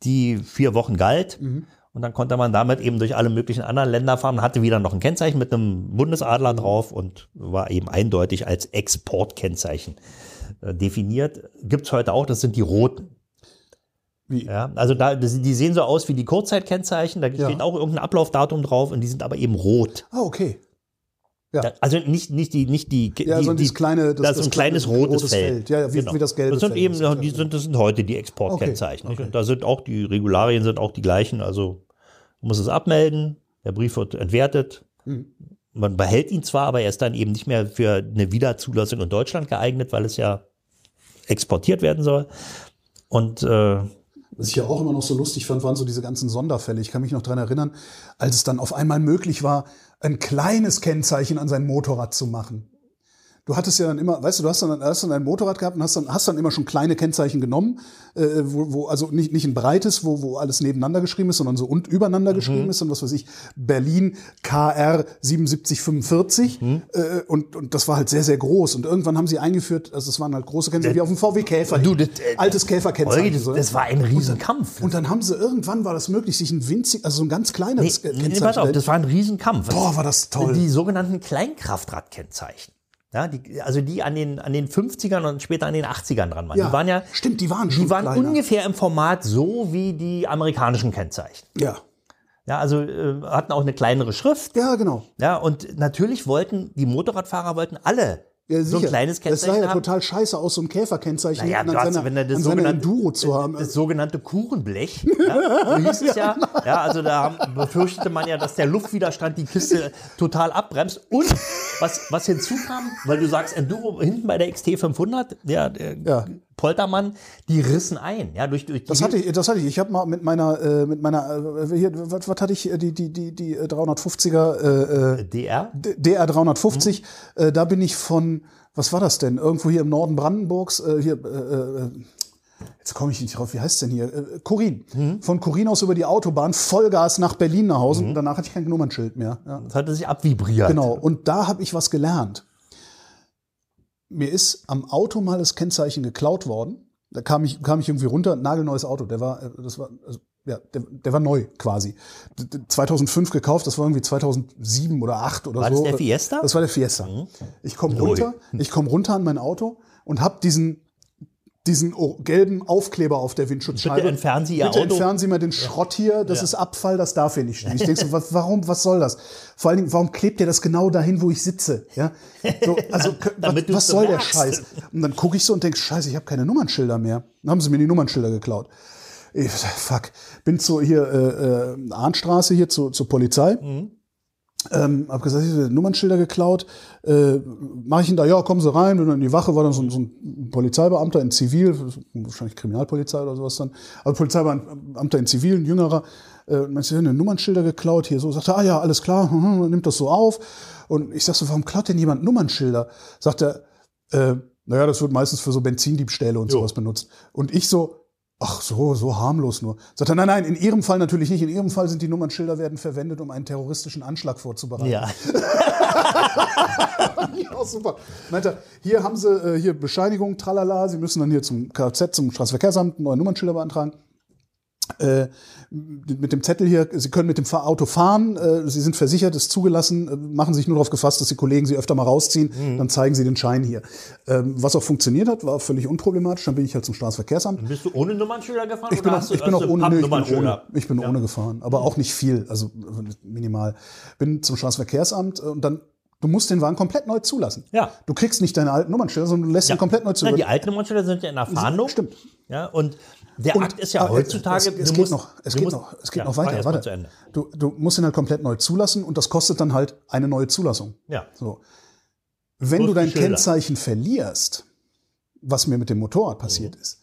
die vier Wochen galt. Mhm. Und dann konnte man damit eben durch alle möglichen anderen Länder fahren, hatte wieder noch ein Kennzeichen mit einem Bundesadler drauf und war eben eindeutig als Exportkennzeichen äh, definiert. Gibt's heute auch, das sind die roten. Wie? Ja, also da, die sehen so aus wie die Kurzzeitkennzeichen, da Ja. steht auch irgendein Ablaufdatum drauf und die sind aber eben rot. Ah, okay. Ja. Also nicht, nicht die, nicht die, Ja, die, sondern die dieses kleine- das- das, ist das ein kleines kleine rotes rotes Feld. Feld. Ja, wie- wie das gelbe Das sind Feld. eben, Das- die sind, das sind heute die Exportkennzeichen. Okay, nicht? Und da sind auch die Regularien sind auch die gleichen, also Du musst es abmelden, der Brief wird entwertet. Mhm. Man behält ihn zwar, aber er ist dann eben nicht mehr für eine Wiederzulassung in Deutschland geeignet, weil es ja exportiert werden soll. Und äh, Was ich ja auch immer noch so lustig fand, waren so diese ganzen Sonderfälle. Ich kann mich noch dran erinnern, als es dann auf einmal möglich war, ein kleines Kennzeichen an sein Motorrad zu machen. Du hattest ja dann immer, weißt du, du hast dann, hast dann ein Motorrad gehabt und hast dann, hast dann immer schon kleine Kennzeichen genommen, äh, wo, wo, also nicht, nicht ein breites, wo, wo alles nebeneinander geschrieben ist, sondern so und übereinander geschrieben ist und was weiß ich, Berlin KR 7745 äh, und, und das war halt sehr, sehr groß und irgendwann haben sie eingeführt, also es waren halt große Kennzeichen, wie auf dem VW Käfer. Du, das, äh, altes Käferkennzeichen. Das, so. das war ein Riesenkampf. Und dann haben sie, irgendwann war das möglich, sich ein winzig, also so ein ganz Nee, kleineres nee, Kennzeichen. pass auf, das war ein Riesenkampf. Boah, war das toll. Die sogenannten Kleinkraftradkennzeichen. Ja, die, also die an den, an den 50ern und später an den 80ern dran waren. Ja, die waren ja, stimmt, die waren die schon waren kleiner. ungefähr im Format so wie die amerikanischen Kennzeichen. ja. Ja, also äh, hatten auch eine kleinere Schrift. ja, genau. Ja, und natürlich wollten die Motorradfahrer wollten alle Ja, so ein kleines Das sah Kennzeichen ja haben. total scheiße aus, so ein Käferkennzeichen Naja, an hast, seiner, wenn er das an seiner Enduro zu haben. das sogenannte Kuchenblech, ja, so hieß es ja. Ja, also da haben- befürchtete man ja, dass der Luftwiderstand die Kiste total abbremst. Und was, was hinzukam, weil du sagst Enduro hinten bei der XT 500, der, der Ja. Poltermann, die rissen ein, ja, durch, durch Das hatte ich, das hatte ich. Ich habe mal mit meiner, äh, mit meiner, äh, hier, was, was hatte ich, äh, die, die, die, die äh, 350er, äh, DR. DR 350, äh, da bin ich von, was war das denn? Irgendwo hier im Norden Brandenburgs, äh, hier, äh, äh, jetzt komme ich nicht drauf, wie heißt denn hier? Äh, Kurin. Von Kurin aus über die Autobahn, Vollgas nach Berlin nach Hause und danach hatte ich kein Nummernschild mehr. Ja. Das hatte sich abvibriert. Genau, und da habe ich was gelernt. Mir ist am Auto mal das Kennzeichen geklaut worden. Da kam ich, kam ich irgendwie runter, nagelneues Auto. Der war, äh, das war, also, ja, der, der war neu quasi. D- d- 2005 gekauft, das war irgendwie 2007 oder 8 oder War so. das der Fiesta? Mhm. Das war der Fiesta. Ich komme runter, ich komme runter an mein Auto und habe diesen diesen gelben Aufkleber auf der Windschutzscheibe. Bitte entfernen Sie Ihr Bitte Auto. entfernen Sie mal den Schrott hier, das ist Abfall, das darf hier nicht stehen. Ich denke so, was, warum, was soll das? Vor allen Dingen, warum klebt ihr das genau dahin, wo ich sitze? Ja? So, also, was, was soll der. Scheiß? Und dann gucke ich so und denke, scheiße, ich habe keine Nummernschilder mehr. Dann haben sie mir die Nummernschilder geklaut. Ich, fuck. Bin zu hier äh, äh, Arnstraße hier zu, zur Polizei. Ähm, hab gesagt, ich hab Nummernschilder geklaut. Äh, mach ich ihn da, ja, kommen Sie rein. Bin dann in die Wache, war dann so, ein- so ein Polizeibeamter in Zivil, wahrscheinlich Kriminalpolizei oder sowas dann. Also Polizeibeamter in Zivil, ein jüngerer. Äh, meinst du, eine Nummernschilder geklaut hier? So sagt er, ah ja, alles klar, hm, nimmt das so auf. Und ich sag so, warum klaut denn jemand Nummernschilder? Sagt er, äh, naja, das wird meistens für so Benzindiebstähle und sowas benutzt. Und ich so, ach so, so harmlos nur. Sagt er, nein, nein, in Ihrem Fall natürlich nicht. In Ihrem Fall sind die Nummernschilder werden verwendet, um einen terroristischen Anschlag vorzubereiten. Ja. Ja, super. Meint er, hier haben Sie äh, hier Bescheinigung, tralala, Sie müssen dann hier zum Kfz, zum Straßenverkehrsamt neue Nummernschilder beantragen. Äh, mit dem Zettel hier, Sie können mit dem Auto fahren, äh, Sie sind versichert, ist zugelassen, äh, machen sich nur darauf gefasst, dass die Kollegen Sie öfter mal rausziehen, Mhm. dann zeigen Sie den Schein hier. Ähm, was auch funktioniert hat, war völlig unproblematisch, dann bin ich halt zum Straßenverkehrsamt. Bist du ohne Nummernschilder gefahren? Ich bin, oder auch, hast du- ich bin auch ohne, nö, ich bin ohne, ich bin ohne gefahren, aber auch nicht viel, also minimal. Bin zum Straßenverkehrsamt äh, und dann, du musst den Wagen komplett neu zulassen. Ja. Du kriegst nicht deine alten Nummernschilder, sondern du lässt ihn komplett neu zulassen. die alten Nummernschilder sind ja in der Fahndung. Stimmt. Ja, und der Akt ist ja aber heutzutage. Es, es geht musst- noch, es geht musst- noch, es geht ja, noch weiter. Warte. Du, du musst ihn halt komplett neu zulassen und das kostet dann halt eine neue Zulassung. Ja. So. Wenn Plus du dein. Kennzeichen verlierst, was mir mit dem Motorrad Mhm. passiert ist,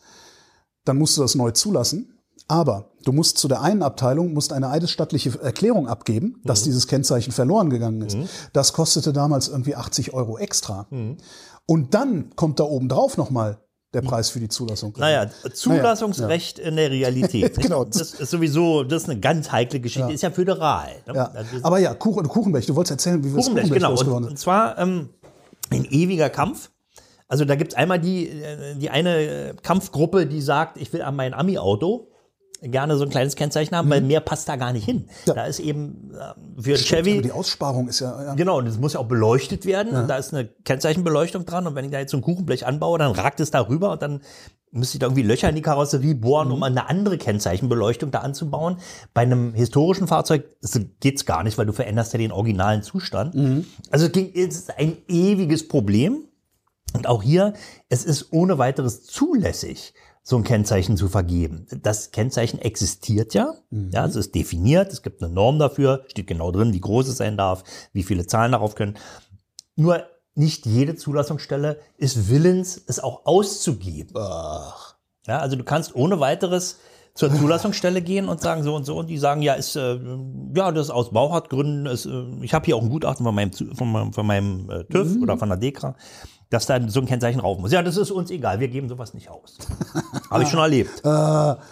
dann musst du das neu zulassen. Aber du musst zu der einen Abteilung musst eine eidesstattliche Erklärung abgeben, Mhm. dass dieses Kennzeichen verloren gegangen ist. Das kostete damals irgendwie 80 Euro extra. Mhm. Und dann kommt da oben drauf nochmal der Preis für die Zulassung. Naja, Zulassungsrecht in der Realität. Genau. Das ist sowieso, das ist eine ganz heikle Geschichte, ist ja föderal. ne? Ja. Das ist- Aber ja, Kuchen, Kuchenblech, du wolltest erzählen, wie wir das Kuchenblech, Kuchenblech genau. Und, losgeworden und sind. zwar ähm, ein ewiger Kampf. Also da gibt es einmal die, äh, die eine äh, Kampfgruppe, die sagt, ich will an mein Ami-Auto gerne so ein kleines Kennzeichen haben, weil mehr passt da gar nicht hin. Mhm. Ja. Da ist eben äh, für Aber Chevy, die Aussparung ist ja, ja genau, und das muss ja auch beleuchtet werden. Und da ist eine Kennzeichenbeleuchtung dran. Und wenn ich da jetzt so ein Kuchenblech anbaue, dann ragt es da rüber und dann müsste ich da irgendwie Löcher in die Karosserie bohren, Mhm. um eine andere Kennzeichenbeleuchtung da anzubauen. Bei einem historischen Fahrzeug geht es gar nicht, weil du veränderst ja den originalen Zustand. Mhm. Also es es ist ein ewiges Problem. Und auch hier, es ist ohne weiteres zulässig, so ein Kennzeichen zu vergeben. Das Kennzeichen existiert ja, ja, es ist definiert, es gibt eine Norm dafür, steht genau drin, wie groß es sein darf, wie viele Zahlen darauf können. Nur nicht jede Zulassungsstelle ist willens, es auch auszugeben. Ja, also du kannst ohne weiteres zur Zulassungsstelle gehen und sagen so und so und die sagen ja ist äh, ja das ist aus Bauhartgründen ist, äh, ich habe hier auch ein Gutachten von meinem von meinem, von meinem äh, TÜV oder von der DEKRA dass da so ein Kennzeichen rauf muss. Ja, das ist uns egal, wir geben sowas nicht aus. Habe ich schon erlebt.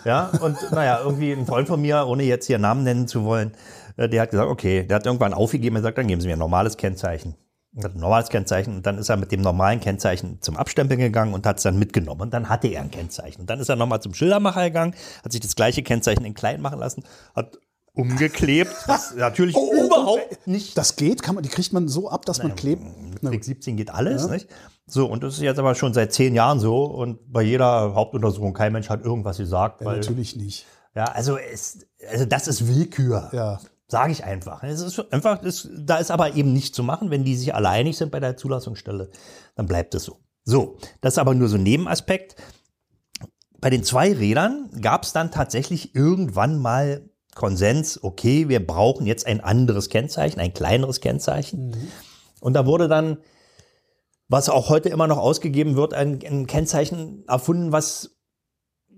Ja, und naja, irgendwie ein Freund von mir, ohne jetzt hier Namen nennen zu wollen, äh, der hat gesagt, okay, der hat irgendwann aufgegeben und gesagt, dann geben Sie mir ein normales Kennzeichen. Er hat ein normales Kennzeichen und dann ist er mit dem normalen Kennzeichen zum Abstempeln gegangen und hat es dann mitgenommen und dann hatte er ein Kennzeichen. Und dann ist er nochmal zum Schildermacher gegangen, hat sich das gleiche Kennzeichen in klein machen lassen, hat umgeklebt, was natürlich Oh, oh, überhaupt nicht Das geht? Kann man, die kriegt man so ab, dass man klebt? mit Blick 17 geht alles, nicht? So, und das ist jetzt aber schon seit zehn Jahren so und bei jeder Hauptuntersuchung, kein Mensch hat irgendwas gesagt, Ja, weil, natürlich nicht. ja, also es, also das ist Willkür. Ja. Sage ich einfach. Es ist einfach, das, da ist aber eben nicht zu machen, wenn die sich alle einig sind bei der Zulassungsstelle, dann bleibt es so. So, das ist aber nur so ein Nebenaspekt. Bei den Zweirädern gab es dann tatsächlich irgendwann mal Konsens, okay, wir brauchen jetzt ein anderes Kennzeichen, ein kleineres Kennzeichen. Und da wurde dann, was auch heute immer noch ausgegeben wird, ein, ein Kennzeichen erfunden, was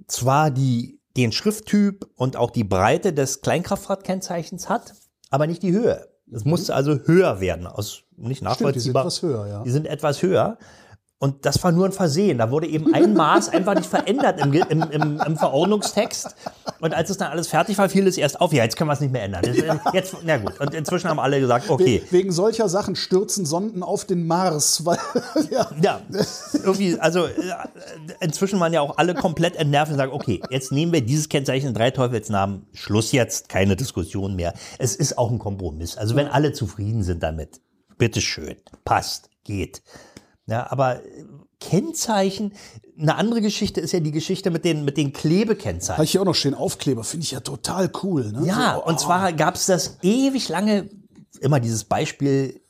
zwar die, den Schrifttyp und auch die Breite des Kleinkraftfahrtkennzeichens hat, aber nicht die Höhe. Es musste also höher werden, aus nicht Mhm. Stimmt, die sind nachvollziehbar. etwas höher, ja. Die sind etwas höher. Und das war nur ein Versehen. Da wurde eben ein Maß einfach nicht verändert im, im, im, im Verordnungstext. Und als es dann alles fertig war, fiel es erst auf. Ja, jetzt können wir es nicht mehr ändern. Das, Jetzt, na gut. Und inzwischen haben alle gesagt, okay. We- Wegen solcher Sachen stürzen Sonden auf den Mars, weil ja, Ja, irgendwie, also äh, inzwischen waren ja auch alle komplett entnervt und sagen, okay, jetzt nehmen wir dieses Kennzeichen in drei Teufelsnamen, Schluss jetzt, keine Diskussion mehr. Es ist auch ein Kompromiss. Also wenn alle zufrieden sind damit, bitteschön, passt, geht. Ja, aber äh, Kennzeichen, eine andere Geschichte ist ja die Geschichte mit den, mit den habe Klebekennzeichen. ich hier auch noch stehen, Aufkleber, finde ich ja total cool. Ne? Ja, so, und zwar gab es das ewig lange, immer dieses Beispiel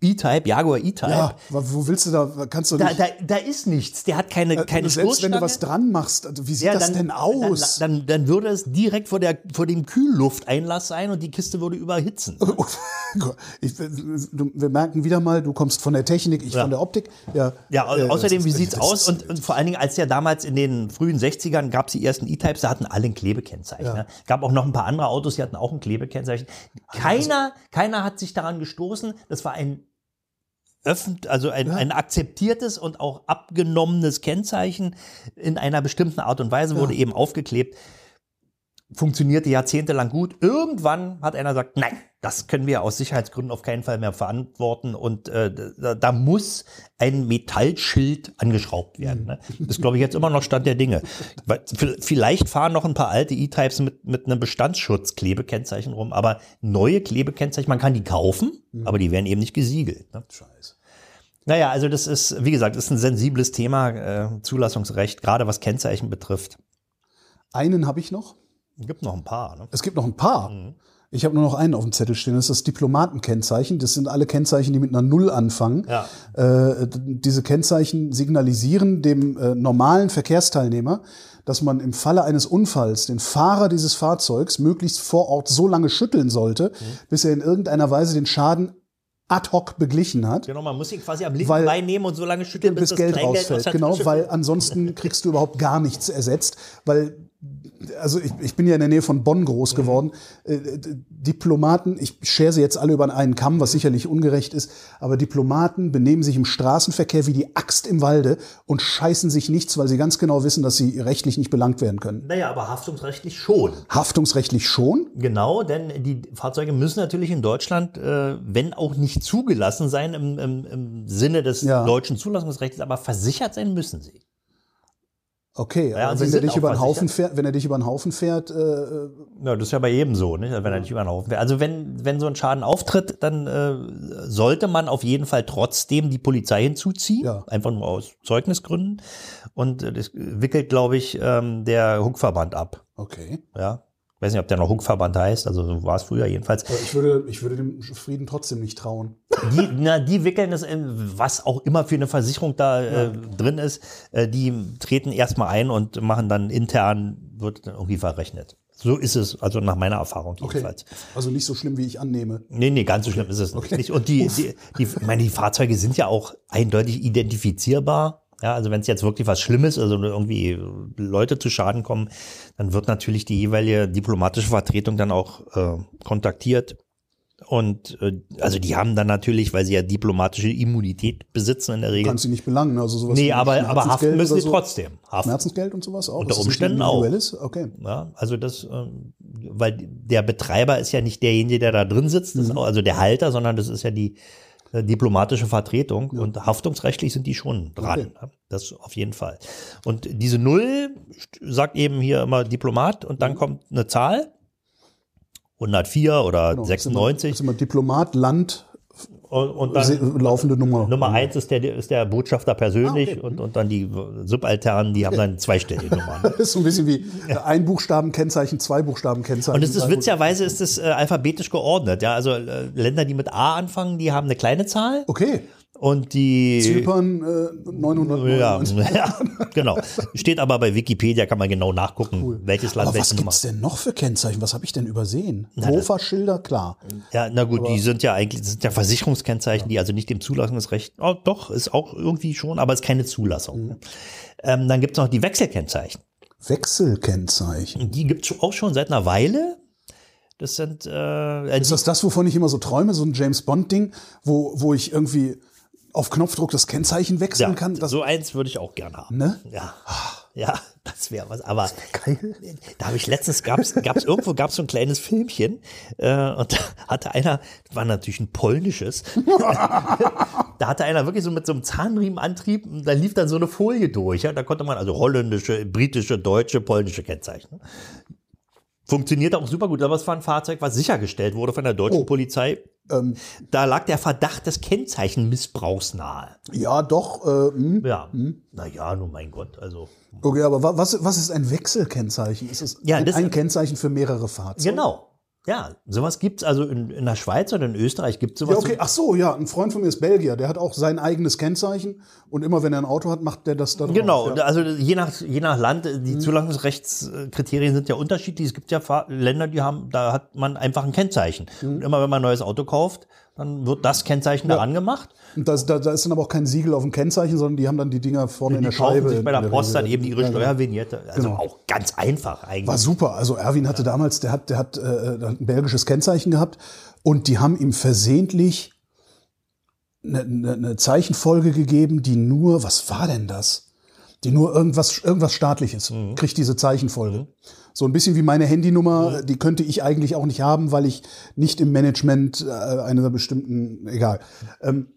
E-Type, Jaguar E-Type. ja, wo willst du da, kannst du Da, nicht, da, da ist nichts. Der hat keine, keine Äh, selbst wenn du Stoßstange. was dran machst, also wie sieht Ja, das denn aus? Dann, dann, dann würde es direkt vor, der, vor dem Kühllufteinlass sein und die Kiste würde überhitzen. ich, du, wir merken wieder mal, du kommst von der Technik, ich Ja. von der Optik. Ja, Ja, äh, außerdem, wie sieht's das aus? Und, und vor allen Dingen, als ja damals in den frühen 60ern gab es die ersten E-Types, da hatten alle ein Klebekennzeichen. Ja. Ne? Gab auch noch ein paar andere Autos, die hatten auch ein Klebekennzeichen. Keiner, keiner hat sich daran gestoßen. Das war ein also ein, ein akzeptiertes und auch abgenommenes Kennzeichen in einer bestimmten Art und Weise wurde eben aufgeklebt. Funktionierte jahrzehntelang gut. Irgendwann hat einer gesagt, nein, das können wir aus Sicherheitsgründen auf keinen Fall mehr verantworten und äh, da, da muss ein Metallschild angeschraubt werden. Ne? Das ist, glaube ich, jetzt immer noch Stand der Dinge. Vielleicht fahren noch ein paar alte E-Types mit, mit einem Bestandsschutzklebekennzeichen rum, aber neue Klebekennzeichen, man kann die kaufen, aber die werden eben nicht gesiegelt. Ne? Scheiße. Naja, also das ist, wie gesagt, ist ein sensibles Thema, äh, Zulassungsrecht, gerade was Kennzeichen betrifft. Einen habe ich noch. Gibt noch ein paar. Ne? Es gibt noch ein paar. Mhm. Ich habe nur noch einen auf dem Zettel stehen. Das ist das Diplomatenkennzeichen. Das sind alle Kennzeichen, die mit einer Null anfangen. Ja. Äh, diese Kennzeichen signalisieren dem äh, normalen Verkehrsteilnehmer, dass man im Falle eines Unfalls den Fahrer dieses Fahrzeugs möglichst vor Ort so lange schütteln sollte, Mhm. bis er in irgendeiner Weise den Schaden ad hoc beglichen hat. Genau, man muss ihn quasi am linken Bein nehmen und so lange schütteln, bis, bis das Geld rausfällt. Genau, weil ansonsten kriegst du überhaupt gar nichts ersetzt, weil also ich, ich bin ja in der Nähe von Bonn groß geworden. D- Diplomaten, ich schere sie jetzt alle über einen Kamm, was sicherlich ungerecht ist, aber Diplomaten benehmen sich im Straßenverkehr wie die Axt im Walde und scheißen sich nichts, weil sie ganz genau wissen, dass sie rechtlich nicht belangt werden können. Naja, aber haftungsrechtlich schon. Haftungsrechtlich schon. Genau, denn die Fahrzeuge müssen natürlich in Deutschland, äh, wenn auch nicht zugelassen sein im, im, im Sinne des Ja. deutschen Zulassungsrechts, aber versichert sein müssen sie. Okay, Ja, aber wenn er dich über einen Haufen fährt, wenn er dich über einen Haufen fährt, äh, Ja, das ist ja bei jedem so, nicht? wenn er nicht über den Haufen fährt. Also wenn, wenn so ein Schaden auftritt, dann äh, sollte man auf jeden Fall trotzdem die Polizei hinzuziehen, Ja. einfach nur aus Zeugnisgründen. Und äh, das wickelt, glaube ich, ähm, der Huckverband ab. okay. Ja. Ich weiß nicht, ob der noch Hunkverband heißt, also so war es früher jedenfalls. Aber ich würde, ich würde dem Frieden trotzdem nicht trauen. Die, na, die wickeln das, in, was auch immer für eine Versicherung da äh, drin ist, äh, die treten erstmal ein und machen dann intern, wird dann irgendwie verrechnet. So ist es, also nach meiner Erfahrung Okay. jedenfalls. Also nicht so schlimm, wie ich annehme. Nee, nee, ganz so schlimm ist es nicht. Und die, die, die, meine, die Fahrzeuge sind ja auch eindeutig identifizierbar. Ja, also wenn es jetzt wirklich was Schlimmes, also irgendwie Leute zu Schaden kommen, dann wird natürlich die jeweilige diplomatische Vertretung dann auch äh, kontaktiert. Und äh, also die haben dann natürlich, weil sie ja diplomatische Immunität besitzen in der Regel. kannst sie nicht belangen. Also sowas Nee, aber, aber haften müssen sie so. trotzdem. Haften. Schmerzensgeld und sowas auch? Unter Das Umständen auch. Okay. Ja, also das, ähm, weil der Betreiber ist ja nicht derjenige, der da drin sitzt, das ist auch, also der Halter, sondern das ist ja die diplomatische Vertretung und haftungsrechtlich sind die schon dran. Okay. ne? Das auf jeden Fall. Und diese Null sagt eben hier immer Diplomat und dann kommt eine Zahl. 104 oder Genau. Das ist immer- 96 Das ist immer Diplomat, Land, und, und dann laufende Nummer. Nummer eins ist der, ist der Botschafter persönlich Ah, okay. und, und dann die Subalternen, die haben dann zweistellige Nummern. Das ist so ein bisschen wie ein Buchstabenkennzeichen, zwei Buchstabenkennzeichen. Und es ist witzigerweise ist es äh, alphabetisch geordnet. Ja, also äh, Länder, die mit A anfangen, die haben eine kleine Zahl Okay. Und die Zypern äh, 999. ja, ja, genau. Steht aber bei Wikipedia, kann man genau nachgucken, welches Land Aber was Nummer. gibt's denn noch für Kennzeichen? Was habe ich denn übersehen? Mofa-Schilder, klar. Ja, na gut, die sind ja eigentlich, sind ja Versicherungskennzeichen, die also nicht dem Zulassungsrecht, oh, doch, ist auch irgendwie schon, aber ist keine Zulassung. Ähm, dann gibt's noch die Wechselkennzeichen. Wechselkennzeichen. Die gibt's auch schon seit einer Weile. Das sind äh, Ist das das, wovon ich immer so träume? So ein James Bond-Ding, wo, wo ich irgendwie auf Knopfdruck das Kennzeichen wechseln ja, kann? So eins würde ich auch gern haben. ne? Ja, ja, das wäre was. Aber Geil. da habe ich letztens gab's gab's irgendwo gab's so ein kleines Filmchen äh, und da hatte einer, das war natürlich ein polnisches, da hatte einer wirklich so mit so einem Zahnriemenantrieb, und da lief dann so eine Folie durch. Ja, da konnte man also holländische, britische, deutsche, polnische Kennzeichen. Funktioniert auch super gut, aber es war ein Fahrzeug, was sichergestellt wurde von der deutschen Oh. Polizei. Ähm, Da lag der Verdacht des Kennzeichenmissbrauchs nahe. ja, doch. Äh, hm. Ja, naja, nun mein Gott, also Okay, aber wa- was, was ist ein Wechselkennzeichen? Ist es Ja, ein, ein Kennzeichen für mehrere Fahrzeuge? Genau. Ja, sowas gibt's also in, in der Schweiz oder in Österreich gibt's sowas. Ja, okay. Ach so, ja. Ein Freund von mir ist Belgier. Der hat auch sein eigenes Kennzeichen. Und immer wenn er ein Auto hat, macht der das da drauf. Genau, Ja. also je nach, je nach Land, die Zulassungsrechtskriterien sind ja unterschiedlich. Es gibt ja Länder, die haben, da hat man einfach ein Kennzeichen. Und immer wenn man ein neues Auto kauft, dann wird das Kennzeichen daran gemacht. Und da, da, da ist dann aber auch kein Siegel auf dem Kennzeichen, sondern die haben dann die Dinger vorne in Die der Scheibe. sich bei in der Post dann eben ihre Ja, genau. Steuervignette. Also Genau. auch ganz einfach eigentlich. War super. Also Erwin hatte damals, der hat, der hat äh, ein belgisches Kennzeichen gehabt und die haben ihm versehentlich eine, eine, eine Zeichenfolge gegeben, die nur, was war denn das? Die nur irgendwas, irgendwas staatliches kriegt diese Zeichenfolge. So ein bisschen wie meine Handynummer, die könnte ich eigentlich auch nicht haben, weil ich nicht im Management äh, einer bestimmten, egal. Ähm,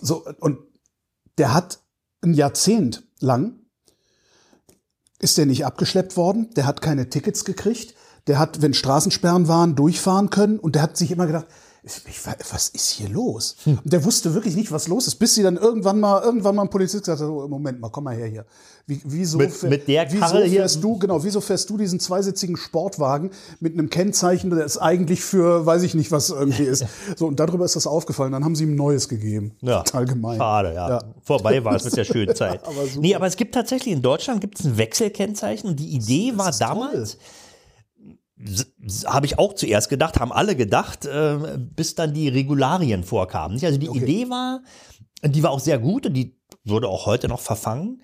so, und der hat ein Jahrzehnt lang ist der nicht abgeschleppt worden, der hat keine Tickets gekriegt, der hat, wenn Straßensperren waren, durchfahren können und der hat sich immer gedacht, ich, was ist hier los? Hm. Und der wusste wirklich nicht, was los ist, bis sie dann irgendwann mal, irgendwann mal ein Polizist gesagt hat, oh, Moment mal, komm mal her hier. Wie, wieso, Mit- mit der wieso Karre hier- fährst du, genau, wieso fährst du diesen zweisitzigen Sportwagen mit einem Kennzeichen, das eigentlich für, weiß ich nicht, was irgendwie ist. So, und darüber ist das aufgefallen, dann haben sie ihm ein neues gegeben. Ja. Total gemein. Schade, ja. Ja. Vorbei war es mit der schönen Zeit. aber super. nee, aber es gibt tatsächlich in Deutschland gibt es ein Wechselkennzeichen und die Idee war ist toll. Habe ich auch zuerst gedacht, haben alle gedacht, äh, bis dann die Regularien vorkamen. Also die Idee war, die war auch sehr gut und die wurde auch heute noch verfangen,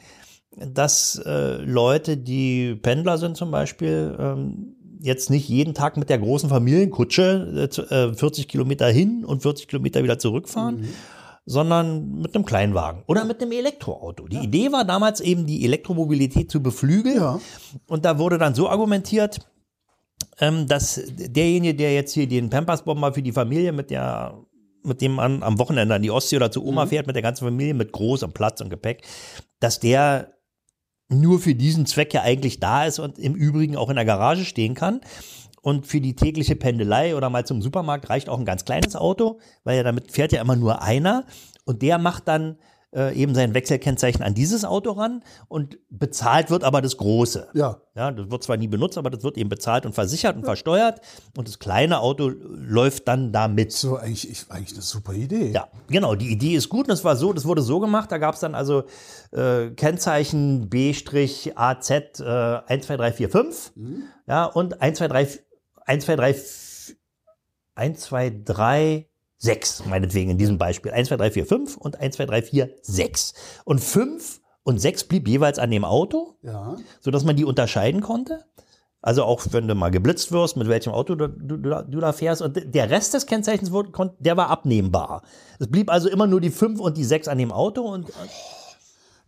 dass äh, Leute, die Pendler sind zum Beispiel, ähm, jetzt nicht jeden Tag mit der großen Familienkutsche äh, zu- äh, 40 Kilometer hin und 40 Kilometer wieder zurückfahren, Mhm. sondern mit einem Kleinwagen oder mit einem Elektroauto. Die Idee war damals eben, die Elektromobilität zu beflügeln. Ja. Und da wurde dann so argumentiert, ähm, dass derjenige, der jetzt hier den Pampers-Bomber für die Familie mit der mit dem man am Wochenende an die Ostsee oder zu Oma Mhm. fährt, mit der ganzen Familie, mit großem Platz und Gepäck, dass der nur für diesen Zweck ja eigentlich da ist und im Übrigen auch in der Garage stehen kann. Und für die tägliche Pendelei oder mal zum Supermarkt reicht auch ein ganz kleines Auto, weil ja damit fährt ja immer nur einer. Und der macht dann äh, eben sein Wechselkennzeichen an dieses Auto ran und bezahlt wird aber das große. Ja. Ja, das wird zwar nie benutzt, aber das wird eben bezahlt und versichert und versteuert und das kleine Auto läuft dann damit. So, eigentlich, ich, eigentlich eine super Idee. Ja, genau, die Idee ist gut und das war so, das wurde so gemacht, da gab es dann also äh, Kennzeichen B-AZ äh, 12345 ja, und 123 123 1236 meinetwegen in diesem Beispiel 12345 und 12346 und 5 und 6 blieb jeweils an dem Auto Ja. sodass man die unterscheiden konnte. Also auch wenn du mal geblitzt wirst, mit welchem Auto du, du, du, da fährst. Und der Rest des Kennzeichens, der war abnehmbar. Es blieb also immer nur die 5 und die 6 an dem Auto. Und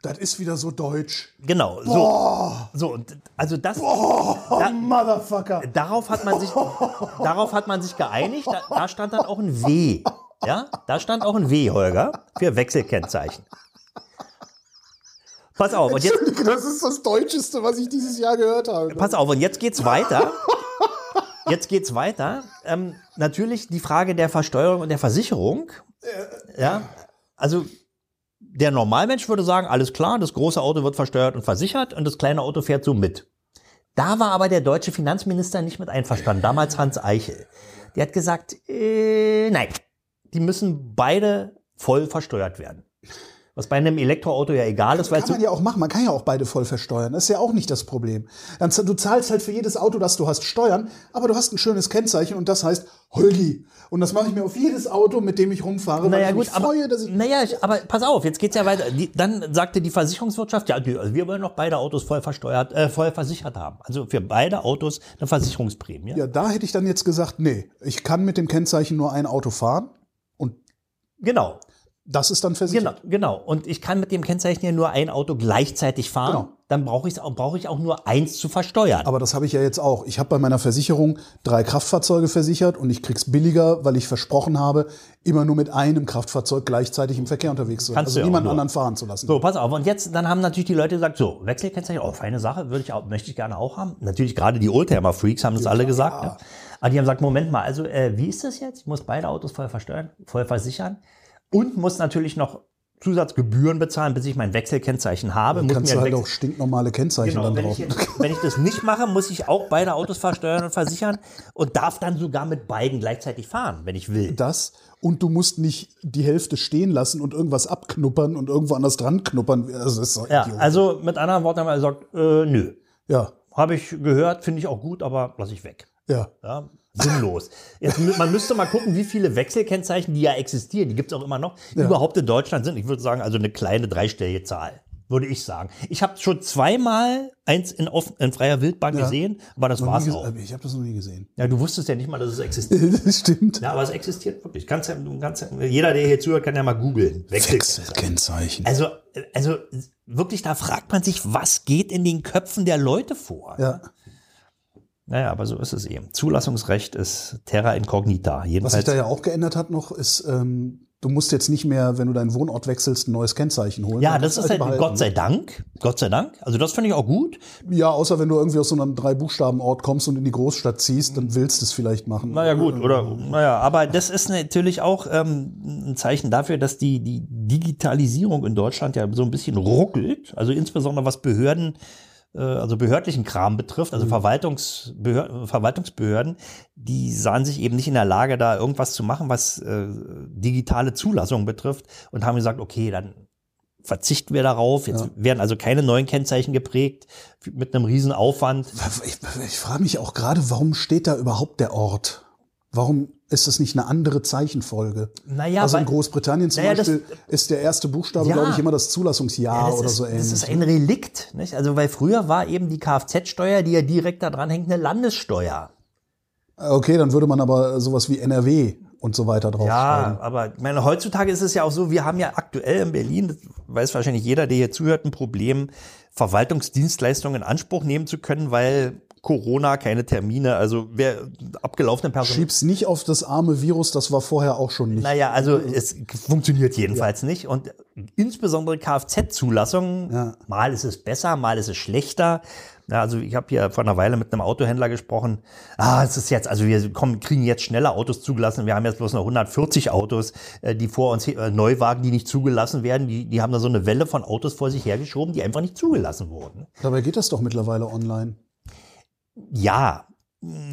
Das ist wieder so deutsch. genau, so. so und also das, Oh, Motherfucker. darauf hat man sich, darauf hat man sich geeinigt. Da, da stand dann auch ein W. Ja, da stand auch ein W, Holger, für Wechselkennzeichen. Pass auf, und jetzt, das ist das Deutscheste, was ich dieses Jahr gehört habe. Pass auf, und jetzt geht's weiter. Jetzt geht's weiter. Ähm, natürlich die Frage der Versteuerung und der Versicherung. Ja, also der Normalmensch würde sagen, alles klar, das große Auto wird versteuert und versichert und das kleine Auto fährt so mit. Da war aber der deutsche Finanzminister nicht mit einverstanden, damals Hans Eichel. Der hat gesagt, äh, nein, die müssen beide voll versteuert werden. Was bei einem Elektroauto ja egal ist, weil Kann man ja auch machen. Man kann ja auch beide voll versteuern. Das ist ja auch nicht das Problem. Dann, du zahlst halt für jedes Auto, das du hast, Steuern, aber du hast ein schönes Kennzeichen und das heißt Holgi. Und das mache ich mir auf jedes Auto, mit dem ich rumfahre, weil Naja, ich gut, mich aber, freue, dass ich. naja, ich, aber pass auf, jetzt geht's ja weiter. Die, dann sagte die Versicherungswirtschaft, ja, also wir wollen noch beide Autos voll versteuert, äh, voll versichert haben. Also für beide Autos eine Versicherungsprämie. Ja, da hätte ich dann jetzt gesagt, nee, ich kann mit dem Kennzeichen nur ein Auto fahren und Genau, das ist dann genau, versichert. genau. Und ich kann mit dem Kennzeichen ja nur ein Auto gleichzeitig fahren. Genau. Dann brauche ich auch, brauche ich auch nur eins zu versteuern. Aber das habe ich ja jetzt auch. Ich habe bei meiner Versicherung drei Kraftfahrzeuge versichert und ich krieg's billiger, weil ich versprochen habe, immer nur mit einem Kraftfahrzeug gleichzeitig im Verkehr unterwegs zu sein. Kannst Also ja niemand anderen fahren zu lassen. So, pass auf. Und jetzt, dann haben natürlich die Leute gesagt, so, Wechselkennzeichen, oh, feine Sache, würde ich auch, möchte ich gerne auch haben. Natürlich gerade die Oldtimer-Freaks haben das alle gesagt. Ne? Aber die haben gesagt, Moment mal, also, äh, wie ist das jetzt? Ich muss beide Autos voll versteuern, voll versichern und muss natürlich noch Zusatzgebühren bezahlen, bis ich mein Wechselkennzeichen habe. Muss kannst du halt auch stinknormale Kennzeichen Genau, dann wenn drauf. ich, jetzt, wenn ich das nicht mache, muss ich auch beide Autos versteuern und versichern und darf dann sogar mit beiden gleichzeitig fahren, wenn ich will. das und du musst nicht die Hälfte stehen lassen und irgendwas abknuppern und irgendwo anders dran knuppern. Also das ist so Ja, Idiot. also mit anderen Worten haben wir gesagt, äh, nö. ja, Habe ich gehört, finde ich auch gut, aber lasse ich weg. ja. Ja, sinnlos. Jetzt, man müsste mal gucken, wie viele Wechselkennzeichen, die ja existieren, die gibt es auch immer noch, überhaupt in Deutschland sind. Ich würde sagen, also eine kleine dreistellige Zahl, würde ich sagen. Ich habe schon zweimal eins in, offen, in freier Wildbahn gesehen, aber das Noch war's auch. Ich habe das noch nie gesehen. Ja, du wusstest ja nicht mal, dass es existiert. Das stimmt. Ja, aber es existiert wirklich. Kannst ja, kannst ja, jeder, der hier zuhört, kann ja mal googeln. Wechselkennzeichen. Wechselkennzeichen. Also, also wirklich, da fragt man sich, was geht in den Köpfen der Leute vor? Ja. Naja, aber so ist es eben. Zulassungsrecht ist Terra Incognita. Was Jedenfalls. sich da ja auch geändert hat noch, ist, ähm, du musst jetzt nicht mehr, wenn du deinen Wohnort wechselst, ein neues Kennzeichen holen. ja, das kannst ist halt, behalten. Gott sei Dank. Gott sei Dank. Also das finde ich auch gut. Ja, außer wenn du irgendwie aus so einem Drei-Buchstaben-Ort kommst und in die Großstadt ziehst, dann willst du es vielleicht machen. Naja, gut, oder, naja, aber das ist natürlich auch ähm, ein Zeichen dafür, dass die, die Digitalisierung in Deutschland ja so ein bisschen ruckelt. Also insbesondere was Behörden, also behördlichen Kram betrifft, also Verwaltungsbehör Verwaltungsbehörden, die sahen sich eben nicht in der Lage, da irgendwas zu machen, was äh, digitale Zulassung betrifft und haben gesagt, okay, dann verzichten wir darauf. Jetzt werden also keine neuen Kennzeichen geprägt mit einem riesen Aufwand. Ich, ich frage mich auch gerade, warum steht da überhaupt der Ort? Warum ist das nicht eine andere Zeichenfolge? Naja, also in Großbritannien zum Naja, das- Beispiel ist der erste Buchstabe, Ja. glaube ich, immer das Zulassungsjahr das oder ist, so ähnlich. Das ist ein Relikt, nicht? Also, weil früher war eben die Kfz-Steuer, die ja direkt da dran hängt, eine Landessteuer. okay, dann würde man aber sowas wie NRW und so weiter draufschreiben. Ja, aber ich meine, heutzutage ist es ja auch so, wir haben ja aktuell in Berlin, das weiß wahrscheinlich jeder, der hier zuhört, ein Problem, Verwaltungsdienstleistungen in Anspruch nehmen zu können, weil Corona keine Termine, also wer abgelaufene Personen. Schieb's nicht auf das arme Virus, das war vorher auch schon nicht. Naja, also es funktioniert jedenfalls nicht. Und insbesondere Kfz-Zulassungen, Ja. mal ist es besser, mal ist es schlechter. Ja, also ich habe hier vor einer Weile mit einem Autohändler gesprochen. Ah, es ist jetzt, also wir kommen, kriegen jetzt schneller Autos zugelassen. Wir haben jetzt bloß noch 140 Autos, äh, die vor uns, äh, Neuwagen, die nicht zugelassen werden. Die, die haben da so eine Welle von Autos vor sich hergeschoben, die einfach nicht zugelassen wurden. Dabei geht das doch mittlerweile online. Ja,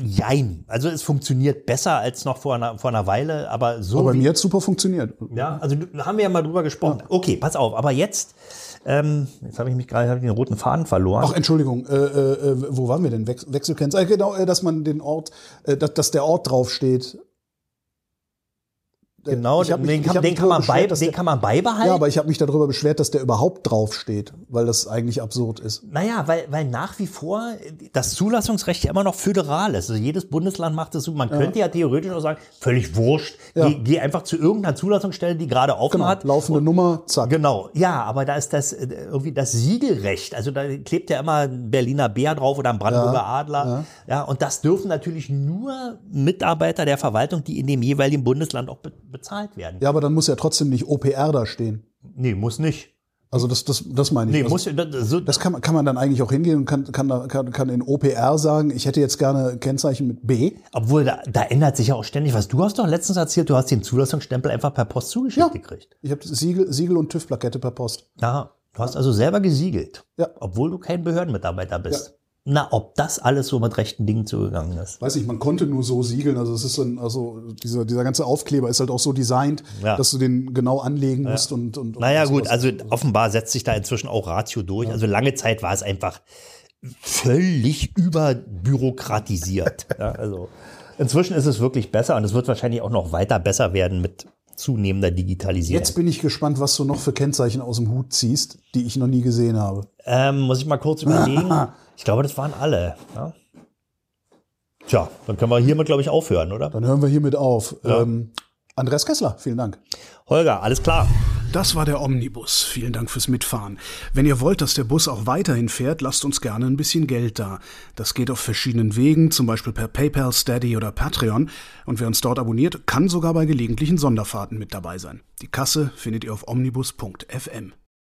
jein. Also es funktioniert besser als noch vor einer, vor einer Weile, aber so. Aber bei mir hat super funktioniert. Ja, also haben wir ja mal drüber gesprochen. Okay, pass auf, aber jetzt, ähm, jetzt habe ich mich gerade den roten Faden verloren. Ach, Entschuldigung, äh, äh, äh, wo waren wir denn? Wech Wechselkennzeichen. Äh, genau, äh, dass man den Ort, äh, dass, dass der Ort draufsteht. Äh, genau, mich- den, kann, den, kann man bei, den kann man beibehalten. Ja, aber ich habe mich darüber beschwert, dass der überhaupt draufsteht, weil das eigentlich absurd ist. Naja, weil, weil nach wie vor das Zulassungsrecht ja immer noch föderal ist. Also jedes Bundesland macht es so. Man könnte ja theoretisch auch sagen, völlig wurscht, Ja. geh, geh einfach zu irgendeiner Zulassungsstelle, die gerade offen Genau, hat. laufende Nummer, zack. Genau, ja, aber da ist das äh, irgendwie das Siegelrecht. Also da klebt ja immer ein Berliner Bär drauf oder ein Brandenburger Adler. Ja. und das dürfen natürlich nur Mitarbeiter der Verwaltung, die in dem jeweiligen Bundesland auch bezahlt werden. Ja, aber dann muss ja trotzdem nicht OPR da stehen. Nee, muss nicht. Also das, das, das meine ich. Nee, also, muss das, so, das kann, man- kann man dann eigentlich auch hingehen und kann, kann, kann, kann in OPR sagen, ich hätte jetzt gerne Kennzeichen mit B. obwohl da, da ändert sich ja auch ständig was. Du hast doch letztens erzählt, du hast den Zulassungsstempel einfach per Post zugeschickt Ja. gekriegt. Ich habe Siegel, Siegel und TÜV-Plakette per Post. Ja, du hast also selber gesiegelt, Ja. obwohl du kein Behördenmitarbeiter bist. Na, ob das alles so mit rechten Dingen zugegangen ist. Weiß nicht, man konnte nur so siegeln. Also es ist dann, also dieser, dieser ganze Aufkleber ist halt auch so designt, Ja. dass du den genau anlegen musst und, und, und Naja, gut, also offenbar setzt sich da inzwischen auch Ratio durch. Also lange Zeit war es einfach völlig überbürokratisiert. ja, also inzwischen ist es wirklich besser und es wird wahrscheinlich auch noch weiter besser werden mit zunehmender Digitalisierung. Jetzt bin ich gespannt, was du noch für Kennzeichen aus dem Hut ziehst, die ich noch nie gesehen habe. Ähm, muss ich mal kurz überlegen. Ich glaube, das waren alle. Ja? Tja, dann können wir hiermit, glaube ich, aufhören, oder? Dann hören wir hiermit auf. Ähm, Andreas Kessler, vielen Dank. Holger, alles klar. Das war der Omnibus. Vielen Dank fürs Mitfahren. Wenn ihr wollt, dass der Bus auch weiterhin fährt, lasst uns gerne ein bisschen Geld da. Das geht auf verschiedenen Wegen, zum Beispiel per PayPal, Steady oder Patreon. Und wer uns dort abonniert, kann sogar bei gelegentlichen Sonderfahrten mit dabei sein. Die Kasse findet ihr auf omnibus.fm.